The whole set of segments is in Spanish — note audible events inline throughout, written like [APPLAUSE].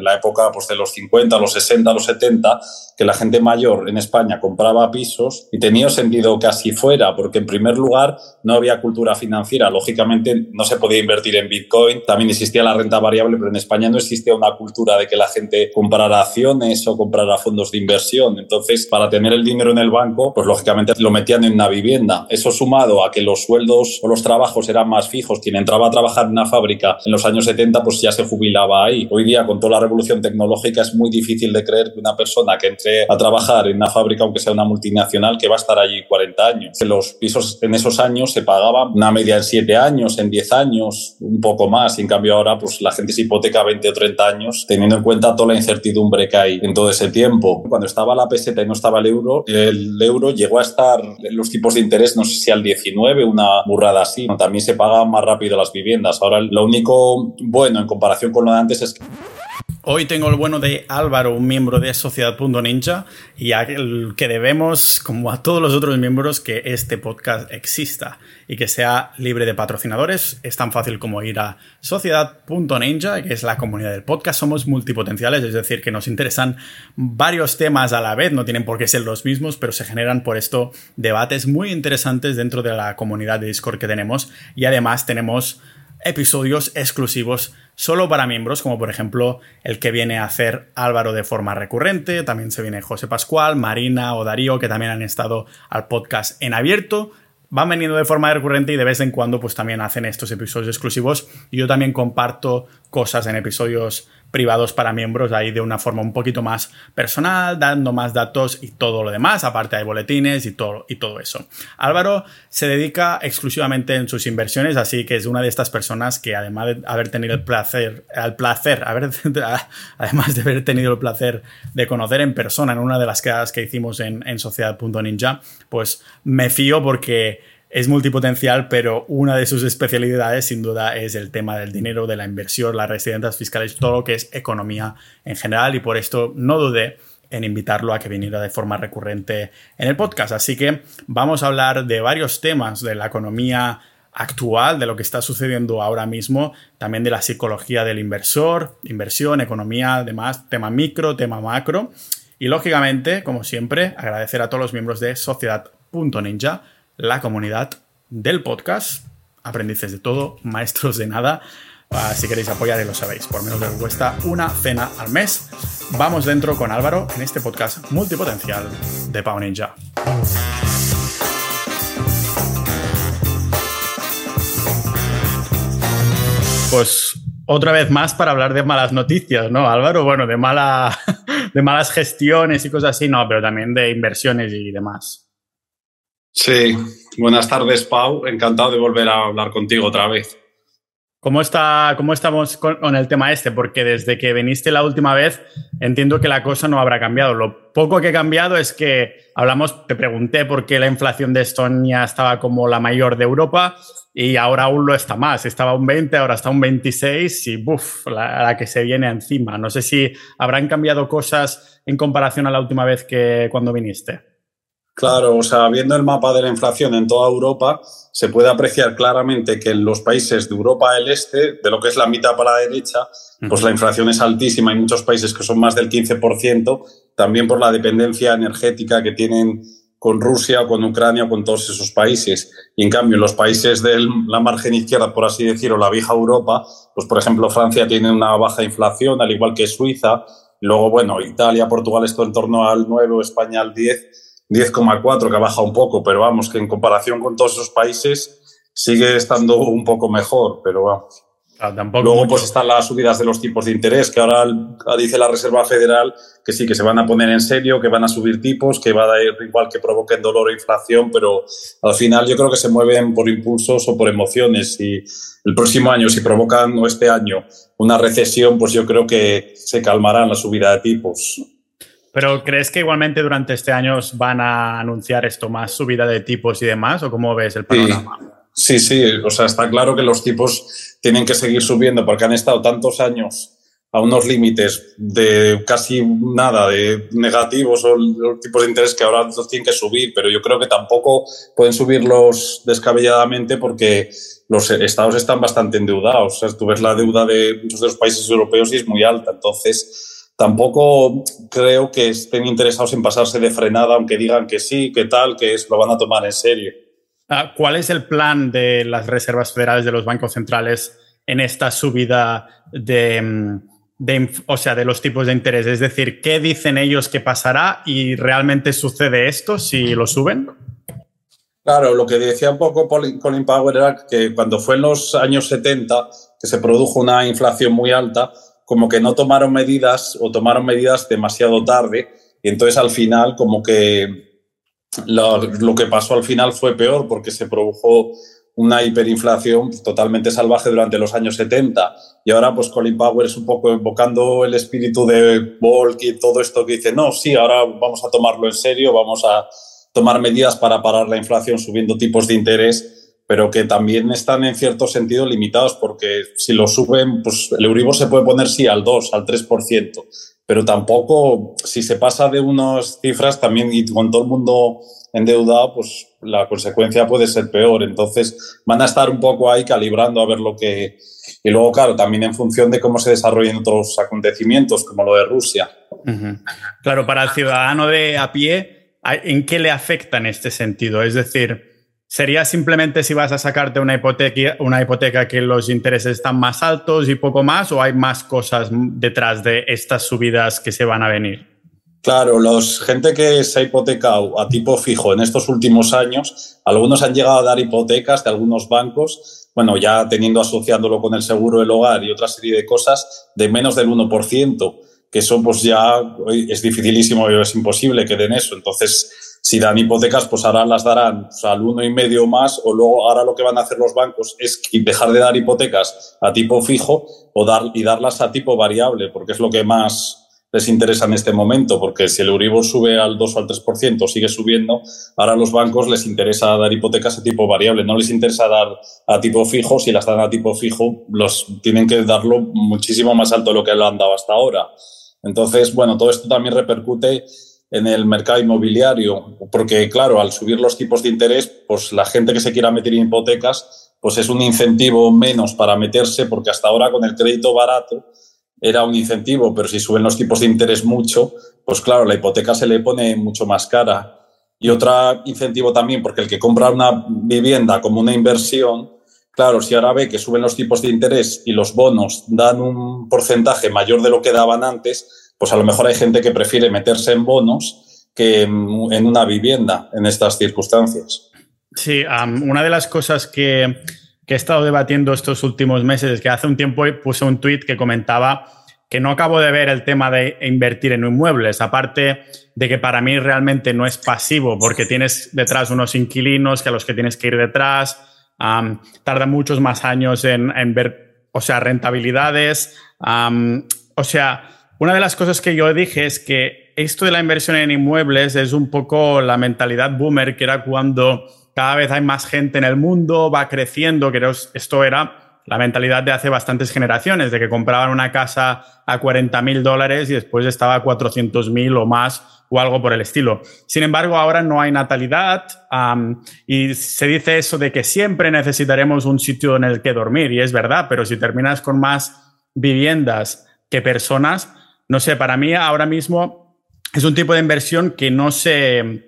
la época pues, de los 50, los 60, los 70, que la gente mayor en España compraba pisos y tenía sentido que así fuera, porque en primer lugar no había cultura financiera, lógicamente no se podía invertir en Bitcoin, también existía la renta variable, pero en España no existía una cultura de que la gente comprara acciones o comprara fondos de inversión. Entonces, para tener el dinero en el banco, pues lógicamente lo metían en una vivienda. Eso sumado a que los sueldos o los trabajos eran más fijos, quien entraba a trabajar en una fábrica en los años 70, pues ya se jubilaba ahí. Hoy día, con toda la revolución tecnológica, es muy difícil de creer que una persona que entre a trabajar en una fábrica, aunque sea una multinacional, que va a estar allí 40 años. Los pisos en esos años se pagaban una media en 7 años, en 10 años, un poco más. Y en cambio ahora, pues la gente se hipoteca 20 o 30 años, teniendo en cuenta toda la incertidumbre que hay en todo ese tiempo. Cuando estaba la peseta y no estaba el euro, el euro llegó a estar los tipos de interés, no sé si al 19, una burrada así. También se pagaban más rápido las viviendas. Ahora lo único bueno en comparación con lo de antes es que Hoy tengo el bueno de Álvaro, un miembro de Sociedad.ninja, y al que debemos, como a todos los otros miembros, que este podcast exista y que sea libre de patrocinadores. Es tan fácil como ir a Sociedad.ninja, que es la comunidad del podcast. Somos multipotenciales, es decir, que nos interesan varios temas a la vez, no tienen por qué ser los mismos, pero se generan por esto debates muy interesantes dentro de la comunidad de Discord que tenemos, y además tenemos episodios exclusivos solo para miembros, como por ejemplo el que viene a hacer Álvaro de forma recurrente, también se viene José Pascual, Marina o Darío, que también han estado al podcast en abierto. Van veniendo de forma recurrente y de vez en cuando pues también hacen estos episodios exclusivos. Yo también comparto cosas en episodios privados para miembros ahí de una forma un poquito más personal, dando más datos y todo lo demás, aparte hay boletines y todo, y todo eso. Álvaro se dedica exclusivamente en sus inversiones, así que es una de estas personas que además de haber tenido el placer, el placer, haber, [LAUGHS] además de haber tenido el placer de conocer en persona en una de las quedadas que hicimos en, en Sociedad.ninja, pues me fío porque es multipotencial, pero una de sus especialidades sin duda es el tema del dinero, de la inversión, las residencias fiscales, todo lo que es economía en general y por esto no dudé en invitarlo a que viniera de forma recurrente en el podcast. Así que vamos a hablar de varios temas de la economía actual, de lo que está sucediendo ahora mismo, también de la psicología del inversor, inversión, economía, además, tema micro, tema macro. Y lógicamente, como siempre, agradecer a todos los miembros de Sociedad.ninja la comunidad del podcast. Aprendices de todo, maestros de nada. Ah, si queréis apoyar, y lo sabéis, por menos de cuesta una cena al mes. Vamos dentro con Álvaro en este podcast multipotencial de Pau Ninja. Pues otra vez más para hablar de malas noticias, ¿no, Álvaro? Bueno, de, mala, [LAUGHS] de malas gestiones y cosas así, no, pero también de inversiones y demás. Sí, buenas tardes, Pau. Encantado de volver a hablar contigo otra vez. ¿Cómo, está, cómo estamos con, el tema este? Porque desde que viniste la última vez, entiendo que la cosa no habrá cambiado. Lo poco que ha cambiado es que hablamos, te pregunté por qué la inflación de Estonia estaba como la mayor de Europa y ahora aún lo está más. Estaba un 20, ahora está un 26 y buf, la, la que se viene encima. No sé si habrán cambiado cosas en comparación a la última vez que cuando viniste. Claro, o sea, viendo el mapa de la inflación en toda Europa, se puede apreciar claramente que en los países de Europa del Este, de lo que es la mitad para la derecha, pues la inflación es altísima. Hay muchos países que son más del 15%, también por la dependencia energética que tienen con Rusia o con Ucrania o con todos esos países. Y en cambio, en los países de la margen izquierda, por así decirlo, la vieja Europa, pues por ejemplo, Francia tiene una baja inflación, al igual que Suiza. Luego, bueno, Italia, Portugal, esto en torno al 9, España al 10 10,4, que ha bajado un poco, pero vamos, que en comparación con todos esos países sigue estando un poco mejor, pero vamos. Luego pues están las subidas de los tipos de interés, que ahora dice la Reserva Federal que sí, que se van a poner en serio, que van a subir tipos, que va a dar igual que provoquen dolor o inflación, pero al final yo creo que se mueven por impulsos o por emociones y el próximo año, si provocan o este año una recesión, pues yo creo que se calmarán la subida de tipos. Pero ¿crees que igualmente durante este año van a anunciar esto más subida de tipos y demás? ¿O cómo ves el panorama? Sí, sí, o sea, está claro que los tipos tienen que seguir subiendo porque han estado tantos años a unos límites de casi nada de negativos o los tipos de interés que ahora los tienen que subir, pero yo creo que tampoco pueden subirlos descabelladamente porque los estados están bastante endeudados. O sea, tú ves la deuda de muchos de los países europeos y es muy alta. Entonces, tampoco creo que estén interesados en pasarse de frenada, aunque digan que sí, que tal, que lo van a tomar en serio. Ah, ¿Cuál es el plan de las reservas federales de los bancos centrales en esta subida de mm, de, o sea, de los tipos de interés. Es decir, ¿qué dicen ellos que pasará y realmente sucede esto si lo suben? Claro, lo que decía un poco Colin Power era que cuando fue en los años 70 que se produjo una inflación muy alta, como que no tomaron medidas o tomaron medidas demasiado tarde y entonces al final como que lo, que pasó al final fue peor porque se produjo una hiperinflación totalmente salvaje durante los años 70. Y ahora, pues Colin Powell es un poco invocando el espíritu de Volk y todo esto que dice, no, sí, ahora vamos a tomarlo en serio, vamos a tomar medidas para parar la inflación subiendo tipos de interés, pero que también están en cierto sentido limitados, porque si lo suben, pues el Euribor se puede poner sí al 2, al 3%, pero tampoco, si se pasa de unas cifras, también y con todo el mundo endeudado, pues la consecuencia puede ser peor. Entonces van a estar un poco ahí calibrando a ver lo que... Y luego, claro, también en función de cómo se desarrollen otros acontecimientos, como lo de Rusia. Claro, para el ciudadano de a pie, ¿en qué le afecta en este sentido? Es decir, ¿sería simplemente si vas a sacarte una hipoteca, una hipoteca que los intereses están más altos y poco más, o hay más cosas detrás de estas subidas que se van a venir? Claro, los gente que se ha hipotecado a tipo fijo en estos últimos años, algunos han llegado a dar hipotecas de algunos bancos, bueno, ya teniendo asociándolo con el seguro del hogar y otra serie de cosas, de menos del 1%, que eso pues ya es dificilísimo, es imposible que den eso. Entonces, si dan hipotecas, pues ahora las darán al uno y medio más, o luego ahora lo que van a hacer los bancos es dejar de dar hipotecas a tipo fijo o dar, y darlas a tipo variable, porque es lo que más les interesa en este momento, porque si el Euribor sube al 2 o al 3%, sigue subiendo, ahora a los bancos les interesa dar hipotecas a tipo variable, no les interesa dar a tipo fijo, si las dan a tipo fijo, los tienen que darlo muchísimo más alto de lo que lo han dado hasta ahora. Entonces, bueno, todo esto también repercute en el mercado inmobiliario, porque claro, al subir los tipos de interés, pues la gente que se quiera meter en hipotecas, pues es un incentivo menos para meterse, porque hasta ahora con el crédito barato, era un incentivo, pero si suben los tipos de interés mucho, pues claro, la hipoteca se le pone mucho más cara. Y otro incentivo también, porque el que compra una vivienda como una inversión, claro, si ahora ve que suben los tipos de interés y los bonos dan un porcentaje mayor de lo que daban antes, pues a lo mejor hay gente que prefiere meterse en bonos que en una vivienda en estas circunstancias. Sí, una de las cosas que he estado debatiendo estos últimos meses, que hace un tiempo puse un tweet que comentaba que no acabo de ver el tema de invertir en inmuebles, aparte de que para mí realmente no es pasivo, porque tienes detrás unos inquilinos que a los que tienes que ir detrás, tarda muchos más años en, ver, o sea, rentabilidades. o sea, una de las cosas que yo dije es que esto de la inversión en inmuebles es un poco la mentalidad boomer, que era cuando cada vez hay más gente en el mundo, va creciendo, creo esto era la mentalidad de hace bastantes generaciones, de que compraban una casa a 40 mil dólares y después estaba a 400 mil o más o algo por el estilo. Sin embargo, ahora no hay natalidad y se dice eso de que siempre necesitaremos un sitio en el que dormir y es verdad, pero si terminas con más viviendas que personas, no sé, para mí ahora mismo es un tipo de inversión que no se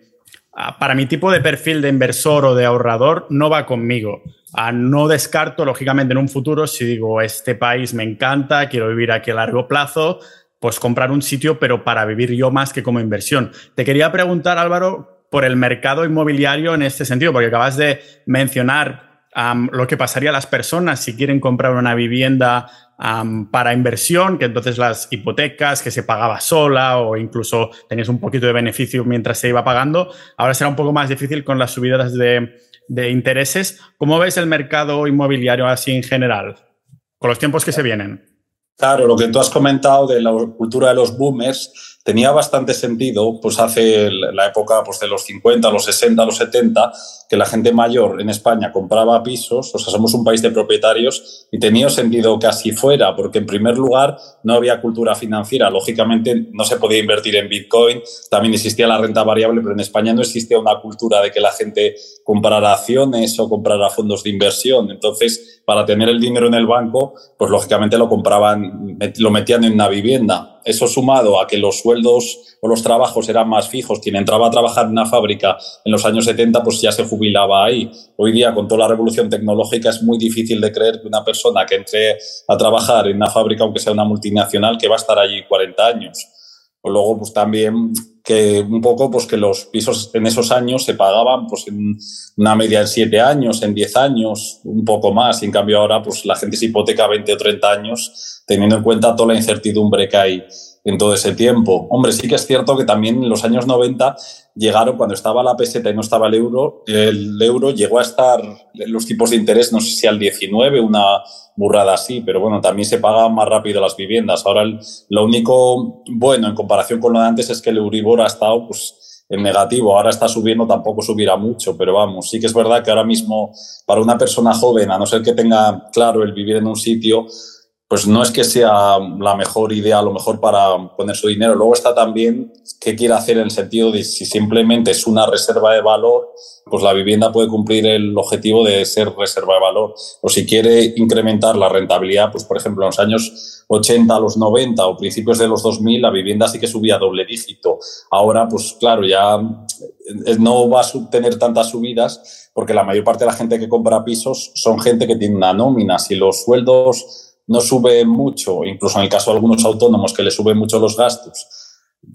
Ah, para mi tipo de perfil de inversor o de ahorrador no va conmigo. Ah, no descarto, lógicamente, en un futuro, si digo, este país me encanta, quiero vivir aquí a largo plazo, pues comprar un sitio, pero para vivir yo más que como inversión. Te quería preguntar, Álvaro, por el mercado inmobiliario en este sentido, porque acabas de mencionar lo que pasaría a las personas si quieren comprar una vivienda para inversión, que entonces las hipotecas que se pagaba sola o incluso tenías un poquito de beneficio mientras se iba pagando, ahora será un poco más difícil con las subidas de, de intereses. ¿Cómo ves el mercado inmobiliario así en general, con los tiempos que se vienen? Claro, lo que tú has comentado de la cultura de los boomers, tenía bastante sentido, pues hace la época pues, de los 50, los 60, los 70, que la gente mayor en España compraba pisos, o sea, somos un país de propietarios y tenía sentido que así fuera, porque en primer lugar no había cultura financiera, lógicamente no se podía invertir en Bitcoin, también existía la renta variable, pero en España no existía una cultura de que la gente comprara acciones o comprara fondos de inversión, entonces para tener el dinero en el banco, pues lógicamente lo compraban, lo metían en una vivienda. Eso sumado a que los sueldos o los trabajos eran más fijos, quien entraba a trabajar en una fábrica en los años 70, pues ya se jubilaba ahí. Hoy día, con toda la revolución tecnológica, es muy difícil de creer que una persona que entre a trabajar en una fábrica, aunque sea una multinacional, que va a estar allí 40 años. O luego, pues también que un poco pues que los pisos en esos años se pagaban pues en una media en siete años, en diez años, un poco más. Y en cambio ahora pues la gente se hipoteca 20 o 30 años teniendo en cuenta toda la incertidumbre que hay en todo ese tiempo. Hombre, sí que es cierto que también en los años 90 llegaron, cuando estaba la peseta y no estaba el euro, el euro llegó a estar los tipos de interés, no sé si al 19, una burrada así, pero bueno, también se pagaban más rápido las viviendas. Ahora lo único bueno en comparación con lo de antes es que el Euribor ha estado pues, en negativo, ahora está subiendo, tampoco subirá mucho, pero vamos, sí que es verdad que ahora mismo para una persona joven, a no ser que tenga claro el vivir en un sitio, pues no es que sea la mejor idea, a lo mejor para poner su dinero. Luego está también qué quiere hacer en el sentido de si simplemente es una reserva de valor, pues la vivienda puede cumplir el objetivo de ser reserva de valor. O si quiere incrementar la rentabilidad, pues por ejemplo en los años 80 a los 90 o principios de los 2000 la vivienda sí que subía doble dígito. Ahora, pues claro, ya eh, no va a tener tantas subidas porque la mayor parte de la gente que compra pisos son gente que tiene una nómina. Si los sueldos no sube mucho, incluso en el caso de algunos autónomos que le suben mucho los gastos,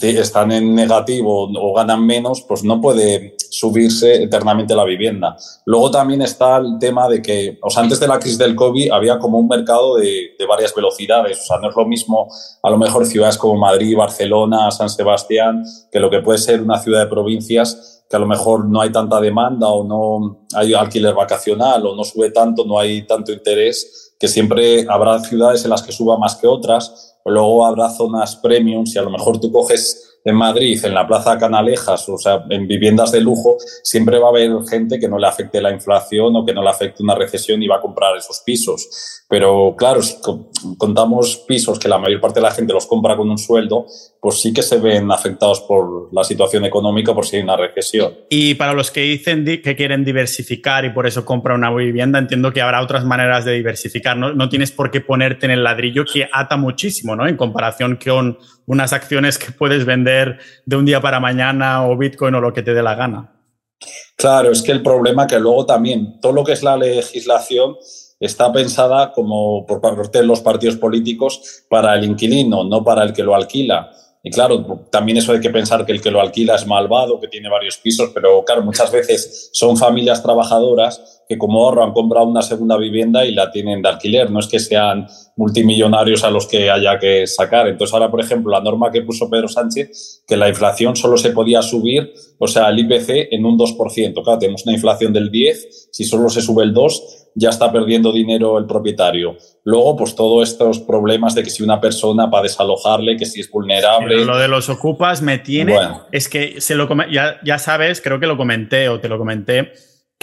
están en negativo o ganan menos, pues no puede subirse eternamente la vivienda. Luego también está el tema de que, o sea, antes de la crisis del COVID había como un mercado de, de varias velocidades. O sea, no es lo mismo a lo mejor ciudades como Madrid, Barcelona, San Sebastián, que lo que puede ser una ciudad de provincias que a lo mejor no hay tanta demanda o no hay alquiler vacacional o no sube tanto, no hay tanto interés que siempre habrá ciudades en las que suba más que otras, luego habrá zonas premium, si a lo mejor tú coges en Madrid, en la Plaza Canalejas, o sea, en viviendas de lujo, siempre va a haber gente que no le afecte la inflación o que no le afecte una recesión y va a comprar esos pisos. Pero claro, contamos pisos que la mayor parte de la gente los compra con un sueldo, pues sí que se ven afectados por la situación económica por si hay una recesión. Y para los que dicen que quieren diversificar y por eso compra una vivienda, entiendo que habrá otras maneras de diversificar. No, no tienes por qué ponerte en el ladrillo que ata muchísimo, ¿no? En comparación con unas acciones que puedes vender de un día para mañana o Bitcoin o lo que te dé la gana. Claro, es que el problema que luego también todo lo que es la legislación está pensada como por parte de los partidos políticos para el inquilino, no para el que lo alquila. Y claro, también eso hay que pensar que el que lo alquila es malvado, que tiene varios pisos, pero claro, muchas veces son familias trabajadoras que como ahorro han comprado una segunda vivienda y la tienen de alquiler. No es que sean multimillonarios a los que haya que sacar. Entonces ahora, por ejemplo, la norma que puso Pedro Sánchez, que la inflación solo se podía subir, o sea, el IPC en un 2%. Claro, tenemos una inflación del 10, si solo se sube el 2, ya está perdiendo dinero el propietario. Luego, pues todos estos problemas de que si una persona para desalojarle, que si es vulnerable. lo de los ocupas me tiene. Es que se lo ya, ya sabes, creo que lo comenté o te lo comenté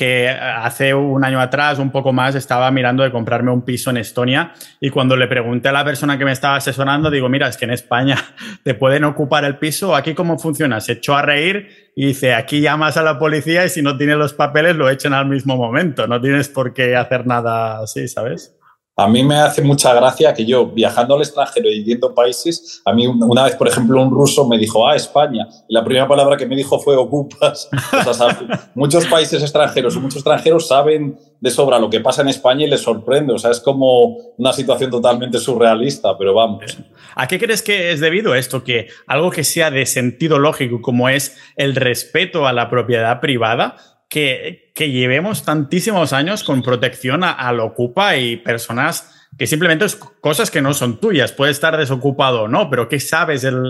que hace un año atrás, un poco más, estaba mirando de comprarme un piso en Estonia y cuando le pregunté a la persona que me estaba asesorando, digo, mira, es que en España [LAUGHS] te pueden ocupar el piso, aquí cómo funciona, se echó a reír y dice, aquí llamas a la policía y si no tienes los papeles lo echan al mismo momento, no tienes por qué hacer nada así, ¿sabes? A mí me hace mucha gracia que yo, viajando al extranjero y viendo países, a mí una vez, por ejemplo, un ruso me dijo, ah, España. Y la primera palabra que me dijo fue ocupas. [LAUGHS] O sea, muchos países extranjeros muchos extranjeros saben de sobra lo que pasa en España y les sorprende. O sea, es como una situación totalmente surrealista, pero vamos. ¿A qué crees que es debido esto? Que algo que sea de sentido lógico, como es el respeto a la propiedad privada, que, que llevemos tantísimos años con protección al ocupa y personas que simplemente es cosas que no son tuyas. Puede estar desocupado o no, pero ¿qué sabes el,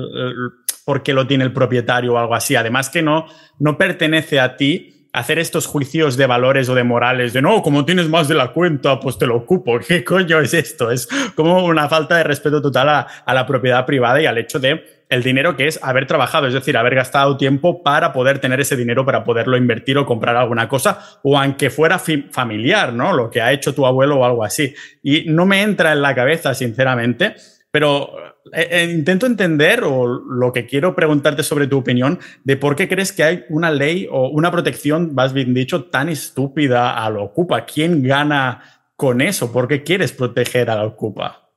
por qué lo tiene el propietario o algo así? Además que no, no pertenece a ti hacer estos juicios de valores o de morales de no, como tienes más de la cuenta, pues te lo ocupo. [LAUGHS] ¿Qué coño es esto? Es como una falta de respeto total a, a la propiedad privada y al hecho de el dinero que es haber trabajado, es decir, haber gastado tiempo para poder tener ese dinero para poderlo invertir o comprar alguna cosa, o aunque fuera familiar, ¿no? Lo que ha hecho tu abuelo o algo así. Y no me entra en la cabeza, sinceramente, pero eh, eh, intento entender o lo que quiero preguntarte sobre tu opinión de por qué crees que hay una ley o una protección, más bien dicho, tan estúpida a lo ocupa. ¿Quién gana con eso? ¿Por qué quieres proteger a la ocupa?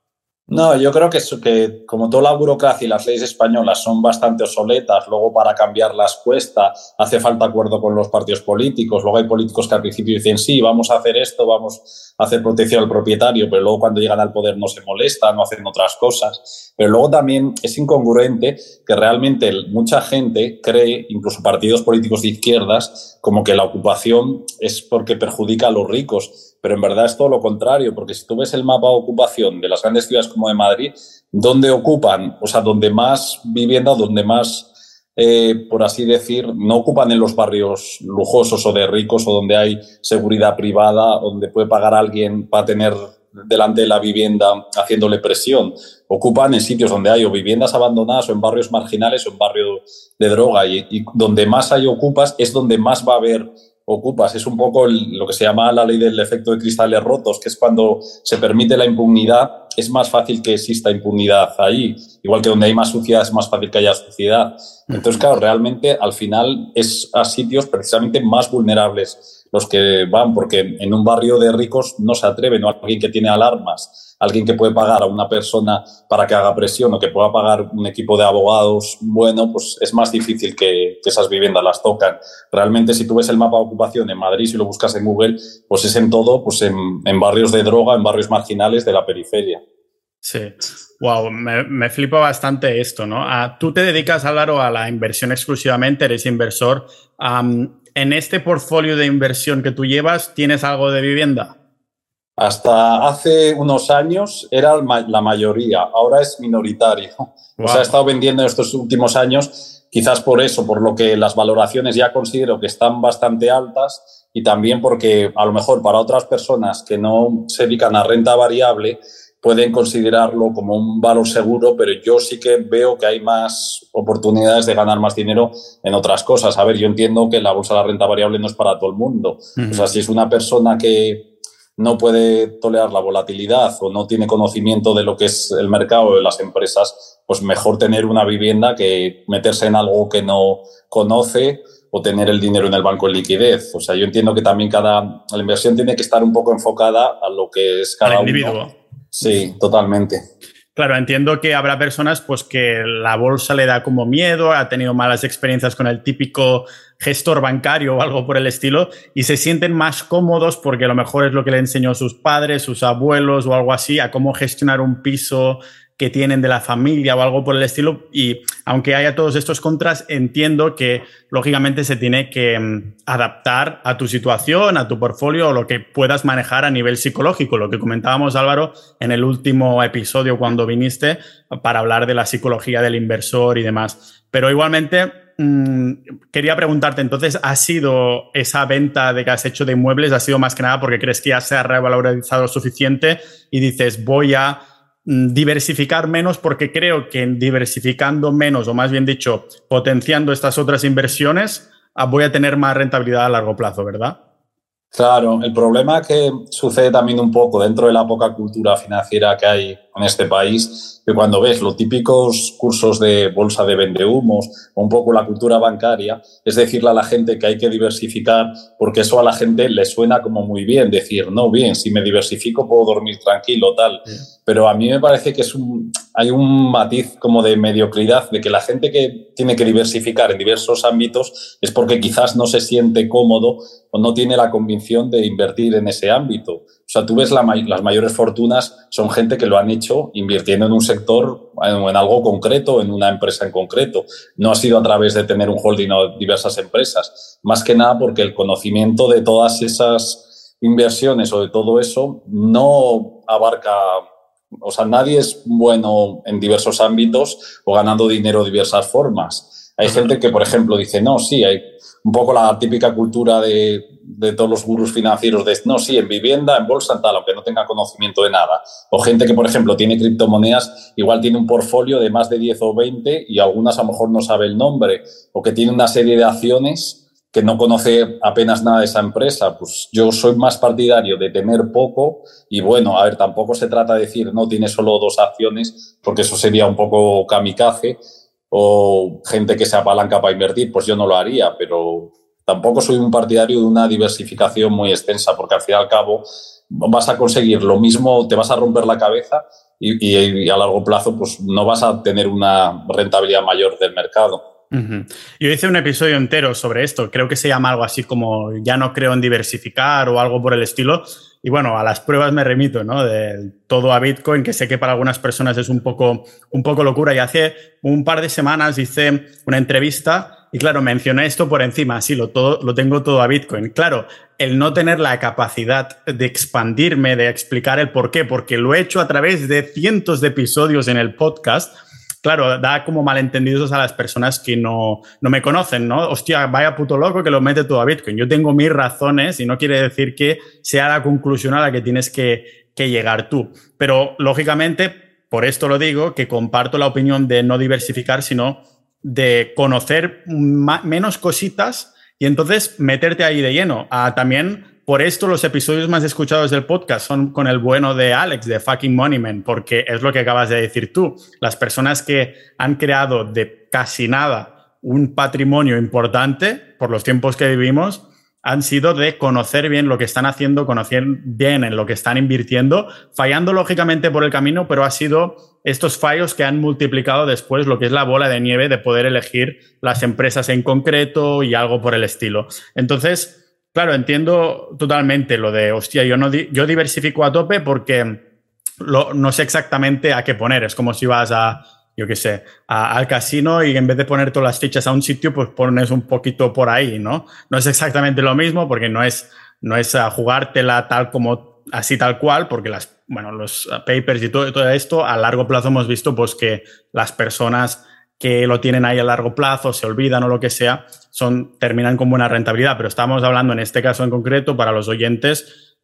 No, yo creo que, que como toda la burocracia y las leyes españolas son bastante obsoletas, luego para cambiarlas cuesta, hace falta acuerdo con los partidos políticos, luego hay políticos que al principio dicen sí, vamos a hacer esto, vamos a hacer protección al propietario, pero luego cuando llegan al poder no se molestan, no hacen otras cosas. Pero luego también es incongruente que realmente mucha gente cree, incluso partidos políticos de izquierdas, como que la ocupación es porque perjudica a los ricos pero en verdad es todo lo contrario, porque si tú ves el mapa de ocupación de las grandes ciudades como de Madrid, ¿dónde ocupan? O sea, donde más vivienda, donde más, eh, por así decir, no ocupan en los barrios lujosos o de ricos o donde hay seguridad privada, donde puede pagar alguien para tener delante de la vivienda haciéndole presión. Ocupan en sitios donde hay o viviendas abandonadas o en barrios marginales o en barrios de droga y donde más hay ocupas es donde más va a haber ocupas. Es un poco lo que se llama la ley del efecto de cristales rotos, que es cuando se permite la impunidad, es más fácil que exista impunidad ahí. Igual que donde hay más suciedad es más fácil que haya suciedad. Entonces, claro, realmente al final es a sitios precisamente más vulnerables los que van, porque en un barrio de ricos no se atreven, o alguien que tiene alarmas, alguien que puede pagar a una persona para que haga presión o que pueda pagar un equipo de abogados bueno, pues es más difícil que, esas viviendas las tocan. Realmente, si tú ves el mapa de ocupación en Madrid, si lo buscas en Google, pues es en todo, pues en, barrios de droga, en barrios marginales de la periferia. Sí, wow, me, flipa bastante esto, ¿no? Ah, tú te dedicas, Álvaro, a la inversión exclusivamente, eres inversor en este portfolio de inversión que tú llevas, ¿tienes algo de vivienda? Hasta hace unos años era la mayoría, ahora es minoritario. [LAUGHS] O sea, he estado vendiendo en estos últimos años, quizás por eso, por lo que las valoraciones ya considero que están bastante altas y también porque a lo mejor para otras personas que no se dedican a renta variable, pueden considerarlo como un valor seguro, pero yo sí que veo que hay más oportunidades de ganar más dinero en otras cosas. A ver, yo entiendo que la bolsa de la renta variable no es para todo el mundo. O sea, si es una persona que no puede tolerar la volatilidad o no tiene conocimiento de lo que es el mercado de las empresas, pues mejor tener una vivienda que meterse en algo que no conoce o tener el dinero en el banco en liquidez. O sea, yo entiendo que también cada la inversión tiene que estar un poco enfocada a lo que es cada individuo. Sí, totalmente. Claro, entiendo que habrá personas pues que la bolsa le da como miedo, ha tenido malas experiencias con el típico gestor bancario o algo por el estilo y se sienten más cómodos porque a lo mejor es lo que le enseñó sus padres, sus abuelos o algo así a cómo gestionar un piso que tienen de la familia o algo por el estilo. Y aunque haya todos estos contras, entiendo que lógicamente se tiene que mm, adaptar a tu situación, a tu portfolio o lo que puedas manejar a nivel psicológico, lo que comentábamos Álvaro en el último episodio cuando viniste para hablar de la psicología del inversor y demás. Pero igualmente mm, quería preguntarte, entonces, ¿ha sido esa venta de que has hecho de inmuebles, ha sido más que nada porque crees que ya se ha revalorizado lo suficiente y dices, voy a diversificar menos porque creo que diversificando menos, o más bien dicho, potenciando estas otras inversiones, ah, voy a tener más rentabilidad a largo plazo, ¿verdad? Claro, el problema que sucede también un poco dentro de la poca cultura financiera que hay en este país, que cuando ves los típicos cursos de bolsa de vendehumos o un poco la cultura bancaria, es decirle a la gente que hay que diversificar porque eso a la gente le suena como muy bien, decir, no, bien, si me diversifico puedo dormir tranquilo, tal. Pero a mí me parece que es un, hay un matiz como de mediocridad, de que la gente que tiene que diversificar en diversos ámbitos es porque quizás no se siente cómodo o no tiene la convicción de invertir en ese ámbito. Sea, tú ves las mayores fortunas son gente que lo han hecho invirtiendo en un sector, en, algo concreto, en una empresa en concreto. No ha sido a través de tener un holding o diversas empresas. Más que nada porque el conocimiento de todas esas inversiones o de todo eso no abarca o sea, nadie es bueno en diversos ámbitos o ganando dinero de diversas formas. Hay gente que, por ejemplo, dice, no, sí, hay un poco la típica cultura de, de todos los gurús financieros de, no, sí, en vivienda, en bolsa, en tal, aunque no tenga conocimiento de nada. O gente que, por ejemplo, tiene criptomonedas, igual tiene un portfolio de más de 10 o 20 y algunas a lo mejor no sabe el nombre, o que tiene una serie de acciones que no conoce apenas nada de esa empresa, pues yo soy más partidario de tener poco y bueno, a ver, tampoco se trata de decir, no, tiene solo dos acciones, porque eso sería un poco kamikaze o gente que se apalanca para invertir, pues yo no lo haría, pero tampoco soy un partidario de una diversificación muy extensa, porque al fin y al cabo vas a conseguir lo mismo, te vas a romper la cabeza y, y a largo plazo pues no vas a tener una rentabilidad mayor del mercado. Yo hice un episodio entero sobre esto, creo que se llama algo así como ya no creo en diversificar o algo por el estilo. Y bueno, a las pruebas me remito, ¿no? De todo a Bitcoin, que sé que para algunas personas es un poco, un poco locura. Y hace un par de semanas hice una entrevista y claro, mencioné esto por encima, sí, lo, todo, lo tengo todo a Bitcoin. Claro, el no tener la capacidad de expandirme, de explicar el por qué, porque lo he hecho a través de cientos de episodios en el podcast, claro, da como malentendidos a las personas que no, no, me conocen, ¿no? Hostia, vaya puto loco que lo mete todo a Bitcoin. Yo tengo mis razones y no quiere decir que sea la conclusión a la que tienes que, que llegar tú. Pero, lógicamente, por esto lo digo, que comparto la opinión de no diversificar, sino de conocer menos cositas y entonces meterte ahí de lleno. a también por esto los episodios más escuchados del podcast son con el bueno de Alex, de Fucking Moneyman, porque es lo que acabas de decir tú. Las personas que han creado de casi nada un patrimonio importante por los tiempos que vivimos han sido de conocer bien lo que están haciendo, conocer bien en lo que están invirtiendo, fallando lógicamente por el camino, pero ha sido estos fallos que han multiplicado después lo que es la bola de nieve de poder elegir las empresas en concreto y algo por el estilo. Entonces, Claro, entiendo totalmente lo de, hostia, yo, no yo diversifico a tope porque no sé exactamente a qué poner. Es como si vas a, yo qué sé, al casino y en vez de poner todas las fichas a un sitio, pues pones un poquito por ahí, ¿no? No es exactamente lo mismo porque no es, no es a jugártela tal como, así tal cual, porque las, bueno, los papers y todo, todo esto, a largo plazo hemos visto pues que las personas que lo tienen ahí a largo plazo, se olvidan o lo que sea, son, terminan con buena rentabilidad. Pero estamos hablando en este caso en concreto, para los oyentes,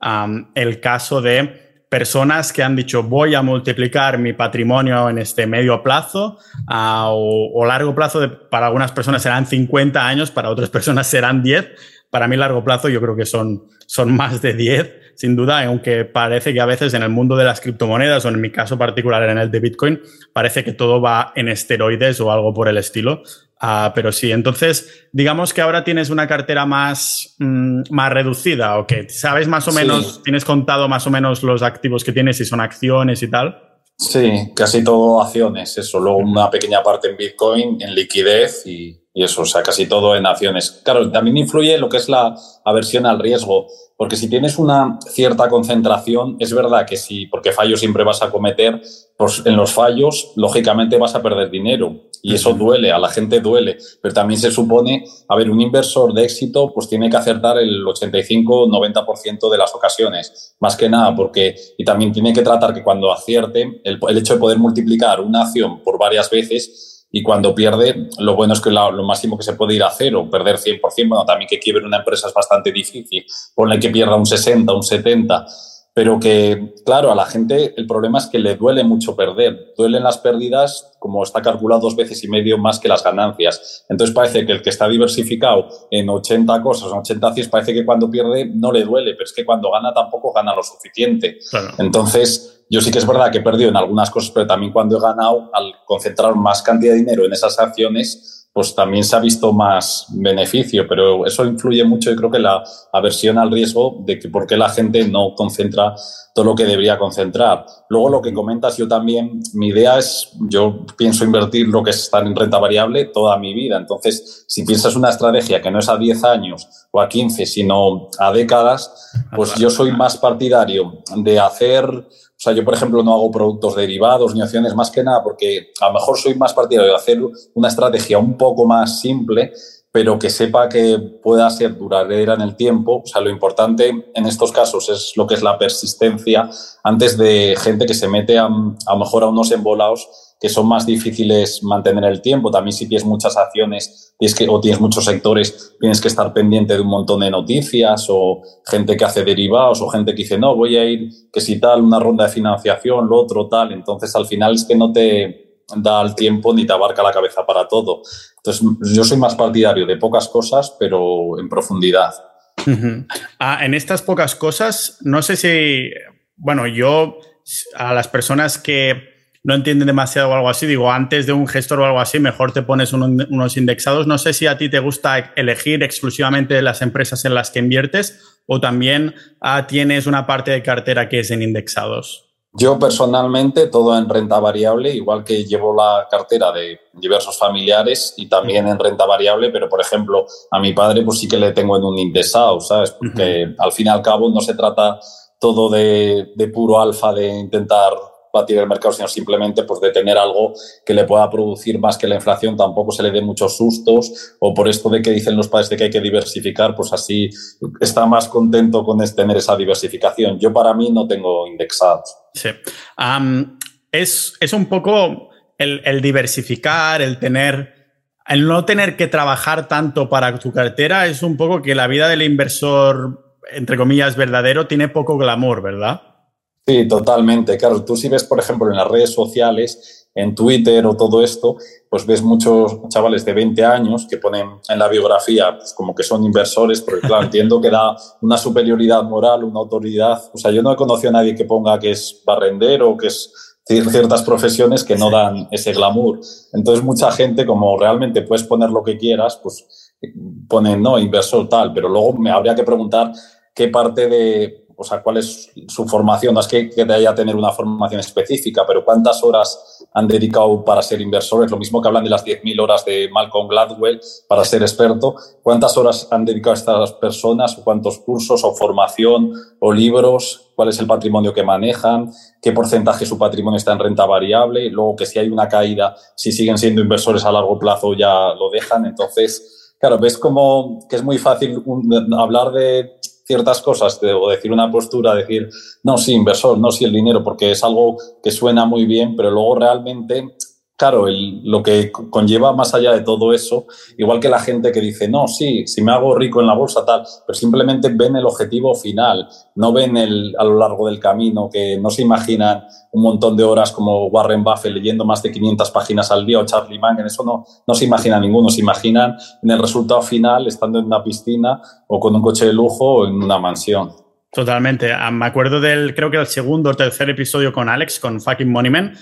el caso de personas que han dicho voy a multiplicar mi patrimonio en este medio plazo o, largo plazo, para algunas personas serán 50 años, para otras [LAUGHS] personas serán 10. Para mí largo plazo yo creo que son, son más de 10 sin duda, aunque parece que a veces en el mundo de las criptomonedas, o en mi caso particular en el de Bitcoin, parece que todo va en esteroides o algo por el estilo. Uh, pero sí, entonces, digamos que ahora tienes una cartera más, mmm, más reducida, ¿o qué? ¿Sabes más o menos, sí. tienes contado más o menos los activos que tienes, si son acciones y tal? Sí, casi todo acciones, eso. Luego una pequeña parte en Bitcoin, en liquidez y, y eso, o sea, casi todo en acciones. Claro, también influye lo que es la aversión al riesgo. Porque si tienes una cierta concentración, es verdad que sí, porque fallos siempre vas a cometer, pues en los fallos, lógicamente vas a perder dinero. Y eso duele, a la gente duele. Pero también se supone, a ver, un inversor de éxito, pues tiene que acertar el 85-90% de las ocasiones. Más que nada, porque, y también tiene que tratar que cuando acierte, el, el hecho de poder multiplicar una acción por varias veces, y cuando pierde, lo bueno es que la, lo máximo que se puede ir a cero, perder 100%, bueno, también que quiebre una empresa es bastante difícil, ponle que pierda un 60, un 70, pero que, claro, a la gente el problema es que le duele mucho perder, duelen las pérdidas como está calculado dos veces y medio más que las ganancias. Entonces parece que el que está diversificado en 80 cosas, en 80 CIS, parece que cuando pierde no le duele, pero es que cuando gana tampoco gana lo suficiente. Claro. Entonces, yo sí que es verdad que he perdido en algunas cosas, pero también cuando he ganado, al concentrar más cantidad de dinero en esas acciones, pues también se ha visto más beneficio, pero eso influye mucho, yo creo que la aversión al riesgo de que por qué la gente no concentra todo lo que debería concentrar. Luego lo que comentas, yo también, mi idea es, yo pienso invertir lo que es estar en renta variable toda mi vida. Entonces, si piensas una estrategia que no es a 10 años o a 15, sino a décadas, pues yo soy más partidario de hacer o sea, yo, por ejemplo, no hago productos derivados ni acciones más que nada porque a lo mejor soy más partidario de hacer una estrategia un poco más simple, pero que sepa que pueda ser duradera en el tiempo. O sea, lo importante en estos casos es lo que es la persistencia antes de gente que se mete a, a lo mejor a unos embolados que son más difíciles mantener el tiempo. También si tienes muchas acciones tienes que, o tienes muchos sectores, tienes que estar pendiente de un montón de noticias o gente que hace derivados o gente que dice, no, voy a ir, que si tal, una ronda de financiación, lo otro tal. Entonces al final es que no te da el tiempo ni te abarca la cabeza para todo. Entonces yo soy más partidario de pocas cosas, pero en profundidad. Ah, en estas pocas cosas, no sé si, bueno, yo a las personas que no entienden demasiado o algo así, digo, antes de un gestor o algo así, mejor te pones unos indexados. No sé si a ti te gusta elegir exclusivamente las empresas en las que inviertes o también ah, tienes una parte de cartera que es en indexados. Yo personalmente todo en renta variable, igual que llevo la cartera de diversos familiares y también en renta variable, pero por ejemplo a mi padre pues sí que le tengo en un indexado, ¿sabes? Porque al fin y al cabo no se trata todo de, de puro alfa, de intentar batir el mercado, sino simplemente pues, de tener algo que le pueda producir más que la inflación, tampoco se le dé muchos sustos, o por esto de que dicen los padres de que hay que diversificar, pues así está más contento con tener esa diversificación. Yo para mí no tengo indexados. Sí. es, es, un poco el, el diversificar, el tener el no tener que trabajar tanto para tu cartera es un poco que la vida del inversor, entre comillas, verdadero, tiene poco glamour, ¿verdad? Sí, totalmente. Claro, tú si ves, por ejemplo, en las redes sociales, en Twitter o todo esto, pues ves muchos chavales de 20 años que ponen en la biografía pues, como que son inversores, porque claro, [LAUGHS] entiendo que da una superioridad moral, una autoridad. O sea, yo no he conocido a nadie que ponga que es barrendero o que es ciertas profesiones que no dan ese glamour. Entonces, mucha gente, como realmente puedes poner lo que quieras, pues ponen, no, inversor tal, pero luego me habría que preguntar qué parte de o sea, cuál es su formación. No es que, que haya tener una formación específica, pero cuántas horas han dedicado para ser inversores. Lo mismo que hablan de las 10.000 horas de Malcolm Gladwell para ser experto. ¿Cuántas horas han dedicado estas personas? ¿Cuántos cursos o formación o libros? ¿Cuál es el patrimonio que manejan? ¿Qué porcentaje de su patrimonio está en renta variable? Luego que si hay una caída, si siguen siendo inversores a largo plazo ya lo dejan. Entonces, claro, ves como que es muy fácil hablar de ciertas cosas o decir una postura, decir, no, sí, inversor, no, sí, el dinero, porque es algo que suena muy bien, pero luego realmente claro, lo que conlleva más allá de todo eso, igual que la gente que dice, no, sí, si me hago rico en la bolsa, tal, pero simplemente ven el objetivo final, no ven el, a lo largo del camino, que no se imaginan un montón de horas como Warren Buffett leyendo más de 500 páginas al día o Charlie Mann, eso no, no se imagina ninguno, se imaginan en el resultado final estando en una piscina o con un coche de lujo o en una mansión. Totalmente. Ah, me acuerdo del, creo que el segundo o tercer episodio con Alex, con Fucking Moneyman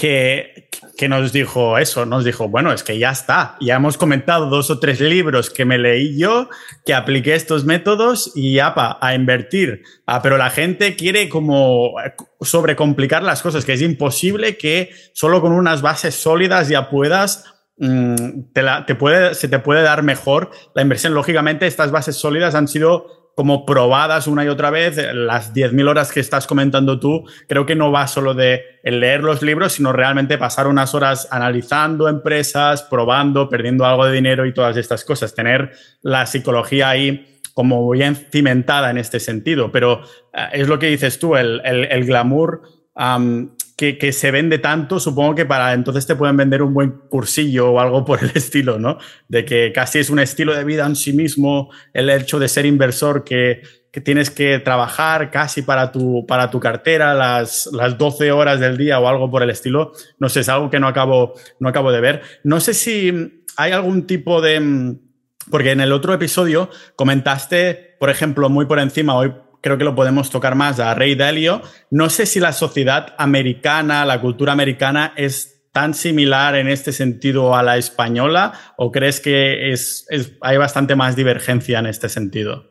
que, nos dijo eso, nos dijo, bueno, es que ya está, ya hemos comentado dos o tres libros que me leí yo, que apliqué estos métodos y ya a invertir. Ah, pero la gente quiere como sobrecomplicar las cosas, que es imposible que solo con unas bases sólidas ya puedas mm, te, te puede, se te puede dar mejor la inversión. Lógicamente, estas bases sólidas han sido como probadas una y otra vez, las 10.000 horas que estás comentando tú, creo que no va solo de leer los libros, sino realmente pasar unas horas analizando empresas, probando, perdiendo algo de dinero y todas estas cosas. Tener la psicología ahí como bien cimentada en este sentido. Pero eh, es lo que dices tú, el, el, glamour que, se vende tanto, supongo que para entonces te pueden vender un buen cursillo o algo por el [LAUGHS] estilo, ¿no? De que casi es un estilo de vida en sí mismo el hecho de ser inversor que, que tienes que trabajar casi para tu, para tu cartera las, las 12 horas del día o algo por el estilo. No sé, es algo que no acabo, no acabo de ver. No sé si hay algún tipo de... Porque en el otro episodio comentaste, por ejemplo, muy por encima, hoy creo que lo podemos tocar más a Rey Dalio. No sé si la sociedad americana, la cultura americana es tan similar en este sentido a la española o crees que es, hay bastante más divergencia en este sentido?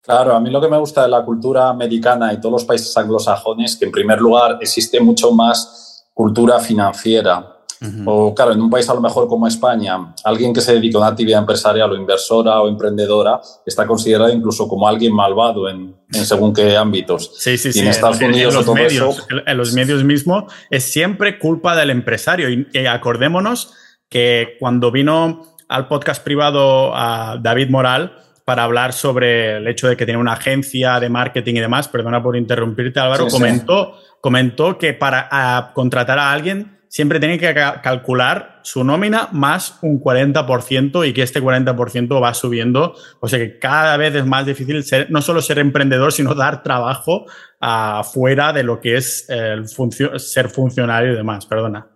Claro, a mí lo que me gusta de la cultura americana y todos los países anglosajones es que en primer lugar existe mucho más cultura financiera. O claro, en un país a lo mejor como España, alguien que se dedica a una actividad empresarial o inversora o emprendedora está considerado incluso como alguien malvado en, según qué ámbitos. Sí, sí, sí. en Estados Unidos en los, medios, en los medios mismo es siempre culpa del empresario. Y, acordémonos que cuando vino al podcast privado a David Moral, para hablar sobre el hecho de que tiene una agencia de marketing y demás. Perdona por interrumpirte, Álvaro. comentó, comentó que para contratar a alguien siempre tiene que calcular su nómina más un 40% y que este 40% va subiendo. O sea que cada vez es más difícil ser, no solo ser emprendedor, sino dar trabajo afuera de lo que es ser funcionario y demás. Perdona.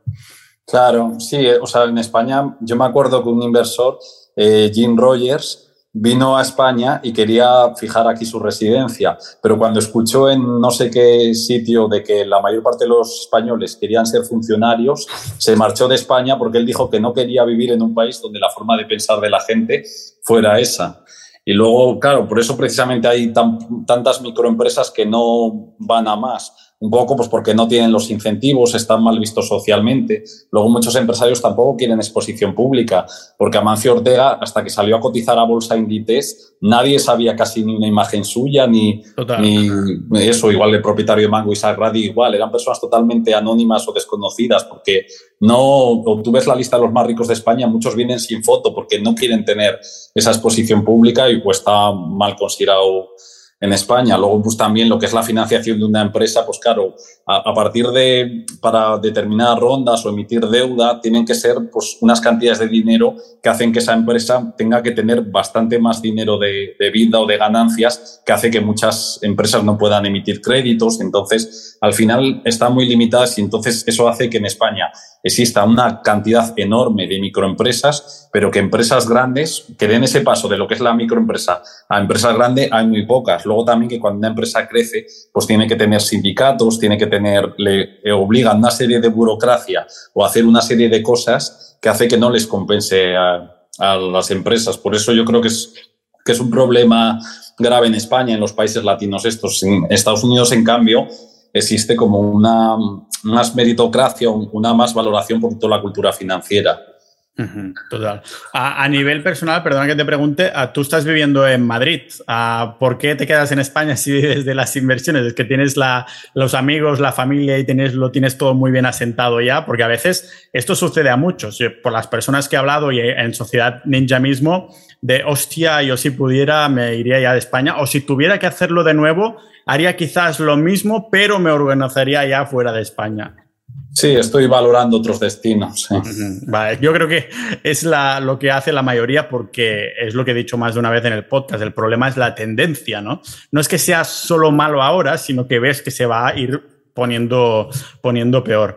Claro, sí, o sea, en España yo me acuerdo que un inversor, eh, Jim Rogers, vino a España y quería fijar aquí su residencia, pero cuando escuchó en no sé qué sitio de que la mayor parte de los españoles querían ser funcionarios, se marchó de España porque él dijo que no quería vivir en un país donde la forma de pensar de la gente fuera esa. Y luego, claro, por eso precisamente hay tantas microempresas que no van a más un poco pues porque no tienen los incentivos, están mal vistos socialmente. Luego muchos empresarios tampoco quieren exposición pública, porque Amancio Ortega, hasta que salió a cotizar a Bolsa Inditex, nadie sabía casi ni una imagen suya, ni, ni eso, igual el propietario de Mango y Sagradi, igual, eran personas totalmente anónimas o desconocidas, porque no, tú ves la lista de los más ricos de España, muchos vienen sin foto porque no quieren tener esa exposición pública y pues está mal considerado en España. Luego, pues también lo que es la financiación de una empresa, pues claro, a, partir de, para determinadas rondas o emitir deuda, tienen que ser pues unas cantidades de dinero que hacen que esa empresa tenga que tener bastante más dinero de, de vida o de ganancias, que hace que muchas empresas no puedan emitir créditos. Entonces, al final están muy limitadas y entonces eso hace que en España exista una cantidad enorme de microempresas, pero que empresas grandes que den ese paso de lo que es la microempresa a empresas grandes hay muy pocas. Luego también que cuando una empresa crece, pues tiene que tener sindicatos, tiene que tener, le, obligan una serie de burocracia o hacer una serie de cosas que hace que no les compense a, las empresas. Por eso yo creo que es, que es un problema grave en España, en los países latinos estos. En Estados Unidos, en cambio, existe como una más meritocracia, una más valoración por toda la cultura financiera. Total. A, nivel personal, perdona que te pregunte, tú estás viviendo en Madrid. ¿Por qué te quedas en España si vives de las inversiones? Es que tienes los amigos, la familia y tienes, lo tienes todo muy bien asentado ya, porque a veces esto sucede a muchos. Por las personas que he hablado y en Sociedad Ninja mismo, de hostia, yo si pudiera me iría ya de España, o si tuviera que hacerlo de nuevo, haría quizás lo mismo, pero me organizaría ya fuera de España. Sí, estoy valorando otros destinos. Yo creo que es lo que hace la mayoría porque es lo que he dicho más de una vez en el podcast. El problema es la tendencia, ¿no? No es que sea solo malo ahora, sino que ves que se va a ir poniendo, poniendo peor.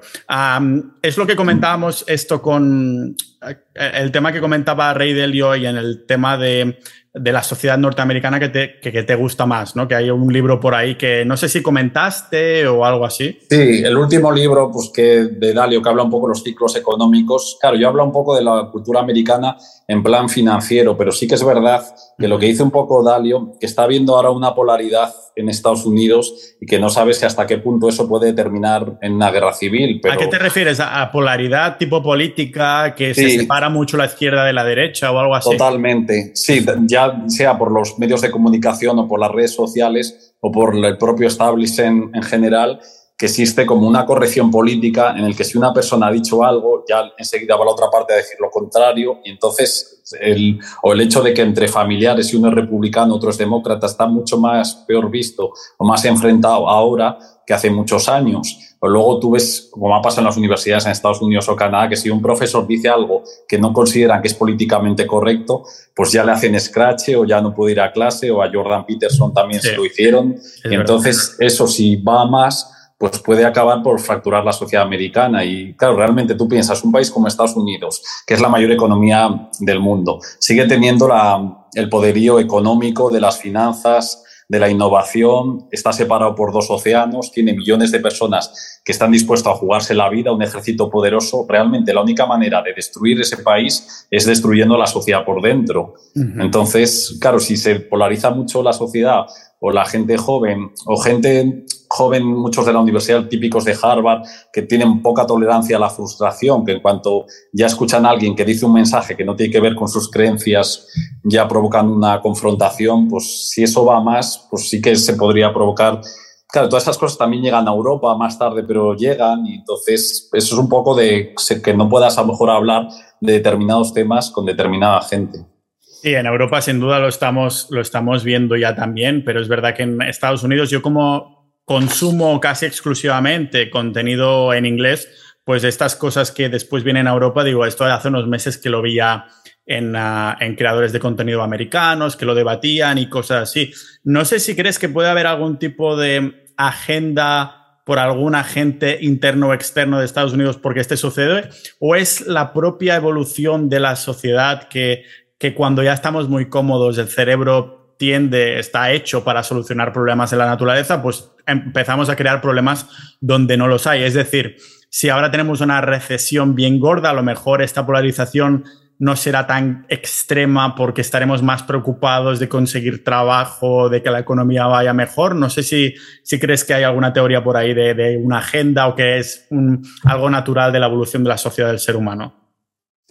es lo que comentábamos esto con eh, el tema que comentaba Rey Delio y en el tema de de la sociedad norteamericana que te, que, te, gusta más, ¿no? Que hay un libro por ahí que no sé si comentaste o algo así. Sí, el último libro pues, que, de Dalio que habla un poco de los ciclos económicos. Claro, yo hablo un poco de la cultura americana en plan financiero, pero sí que es verdad que lo que dice un poco Dalio, que está viendo ahora una polaridad en Estados Unidos y que no sabe si hasta qué punto eso puede terminar en una guerra civil. ¿A qué te refieres? ¿A polaridad tipo política que se separa mucho la izquierda de la derecha o algo así? Totalmente, sí, ya sea por los medios de comunicación o por las redes sociales o por el propio establishment en general, que existe como una corrección política en el que si una persona ha dicho algo, ya enseguida va la otra parte a decir lo contrario y entonces el, o el hecho de que entre familiares, si uno es republicano, otro es demócrata, está mucho más peor visto o más enfrentado ahora que hace muchos años. O luego tú ves, como ha pasado en las universidades en Estados Unidos o Canadá, que si un profesor dice algo que no consideran que es políticamente correcto, pues ya le hacen scratch o ya no puede ir a clase o a Jordan Peterson también se lo hicieron. y entonces eso si va más pues puede acabar por fracturar la sociedad americana. Y claro, realmente tú piensas, un país como Estados Unidos, que es la mayor economía del mundo, sigue teniendo la, el poderío económico de las finanzas, de la innovación, está separado por dos océanos, tiene millones de personas que están dispuestos a jugarse la vida, un ejército poderoso. Realmente la única manera de destruir ese país es destruyendo la sociedad por dentro. Entonces, claro, si se polariza mucho la sociedad o la gente joven o gente joven, muchos de la universidad típicos de Harvard, que tienen poca tolerancia a la frustración, que en cuanto ya escuchan a alguien que dice un mensaje que no tiene que ver con sus creencias, ya provocan una confrontación, pues si eso va más, pues sí que se podría provocar. Claro, todas esas cosas también llegan a Europa más tarde, pero llegan y entonces eso es un poco de que no puedas a lo mejor hablar de determinados temas con determinada gente. Sí, en Europa sin duda lo estamos, lo estamos viendo ya también, pero es verdad que en Estados Unidos yo como consumo casi exclusivamente contenido en inglés, pues estas cosas que después vienen a Europa, digo, esto hace unos meses que lo vi ya en, ah, en, creadores de contenido americanos, que lo debatían y cosas así. No sé si crees que puede haber algún tipo de agenda por algún agente interno o externo de Estados Unidos porque este sucede, o es la propia evolución de la sociedad que, que cuando ya estamos muy cómodos, el cerebro tiende, está hecho para solucionar problemas en la naturaleza, pues empezamos a crear problemas donde no los hay. Es decir, si ahora tenemos una recesión bien gorda, a lo mejor esta polarización no será tan extrema porque estaremos más preocupados de conseguir trabajo, de que la economía vaya mejor. No sé si, si crees que hay alguna teoría por ahí de, una agenda o que es algo natural de la evolución de la sociedad del ser humano.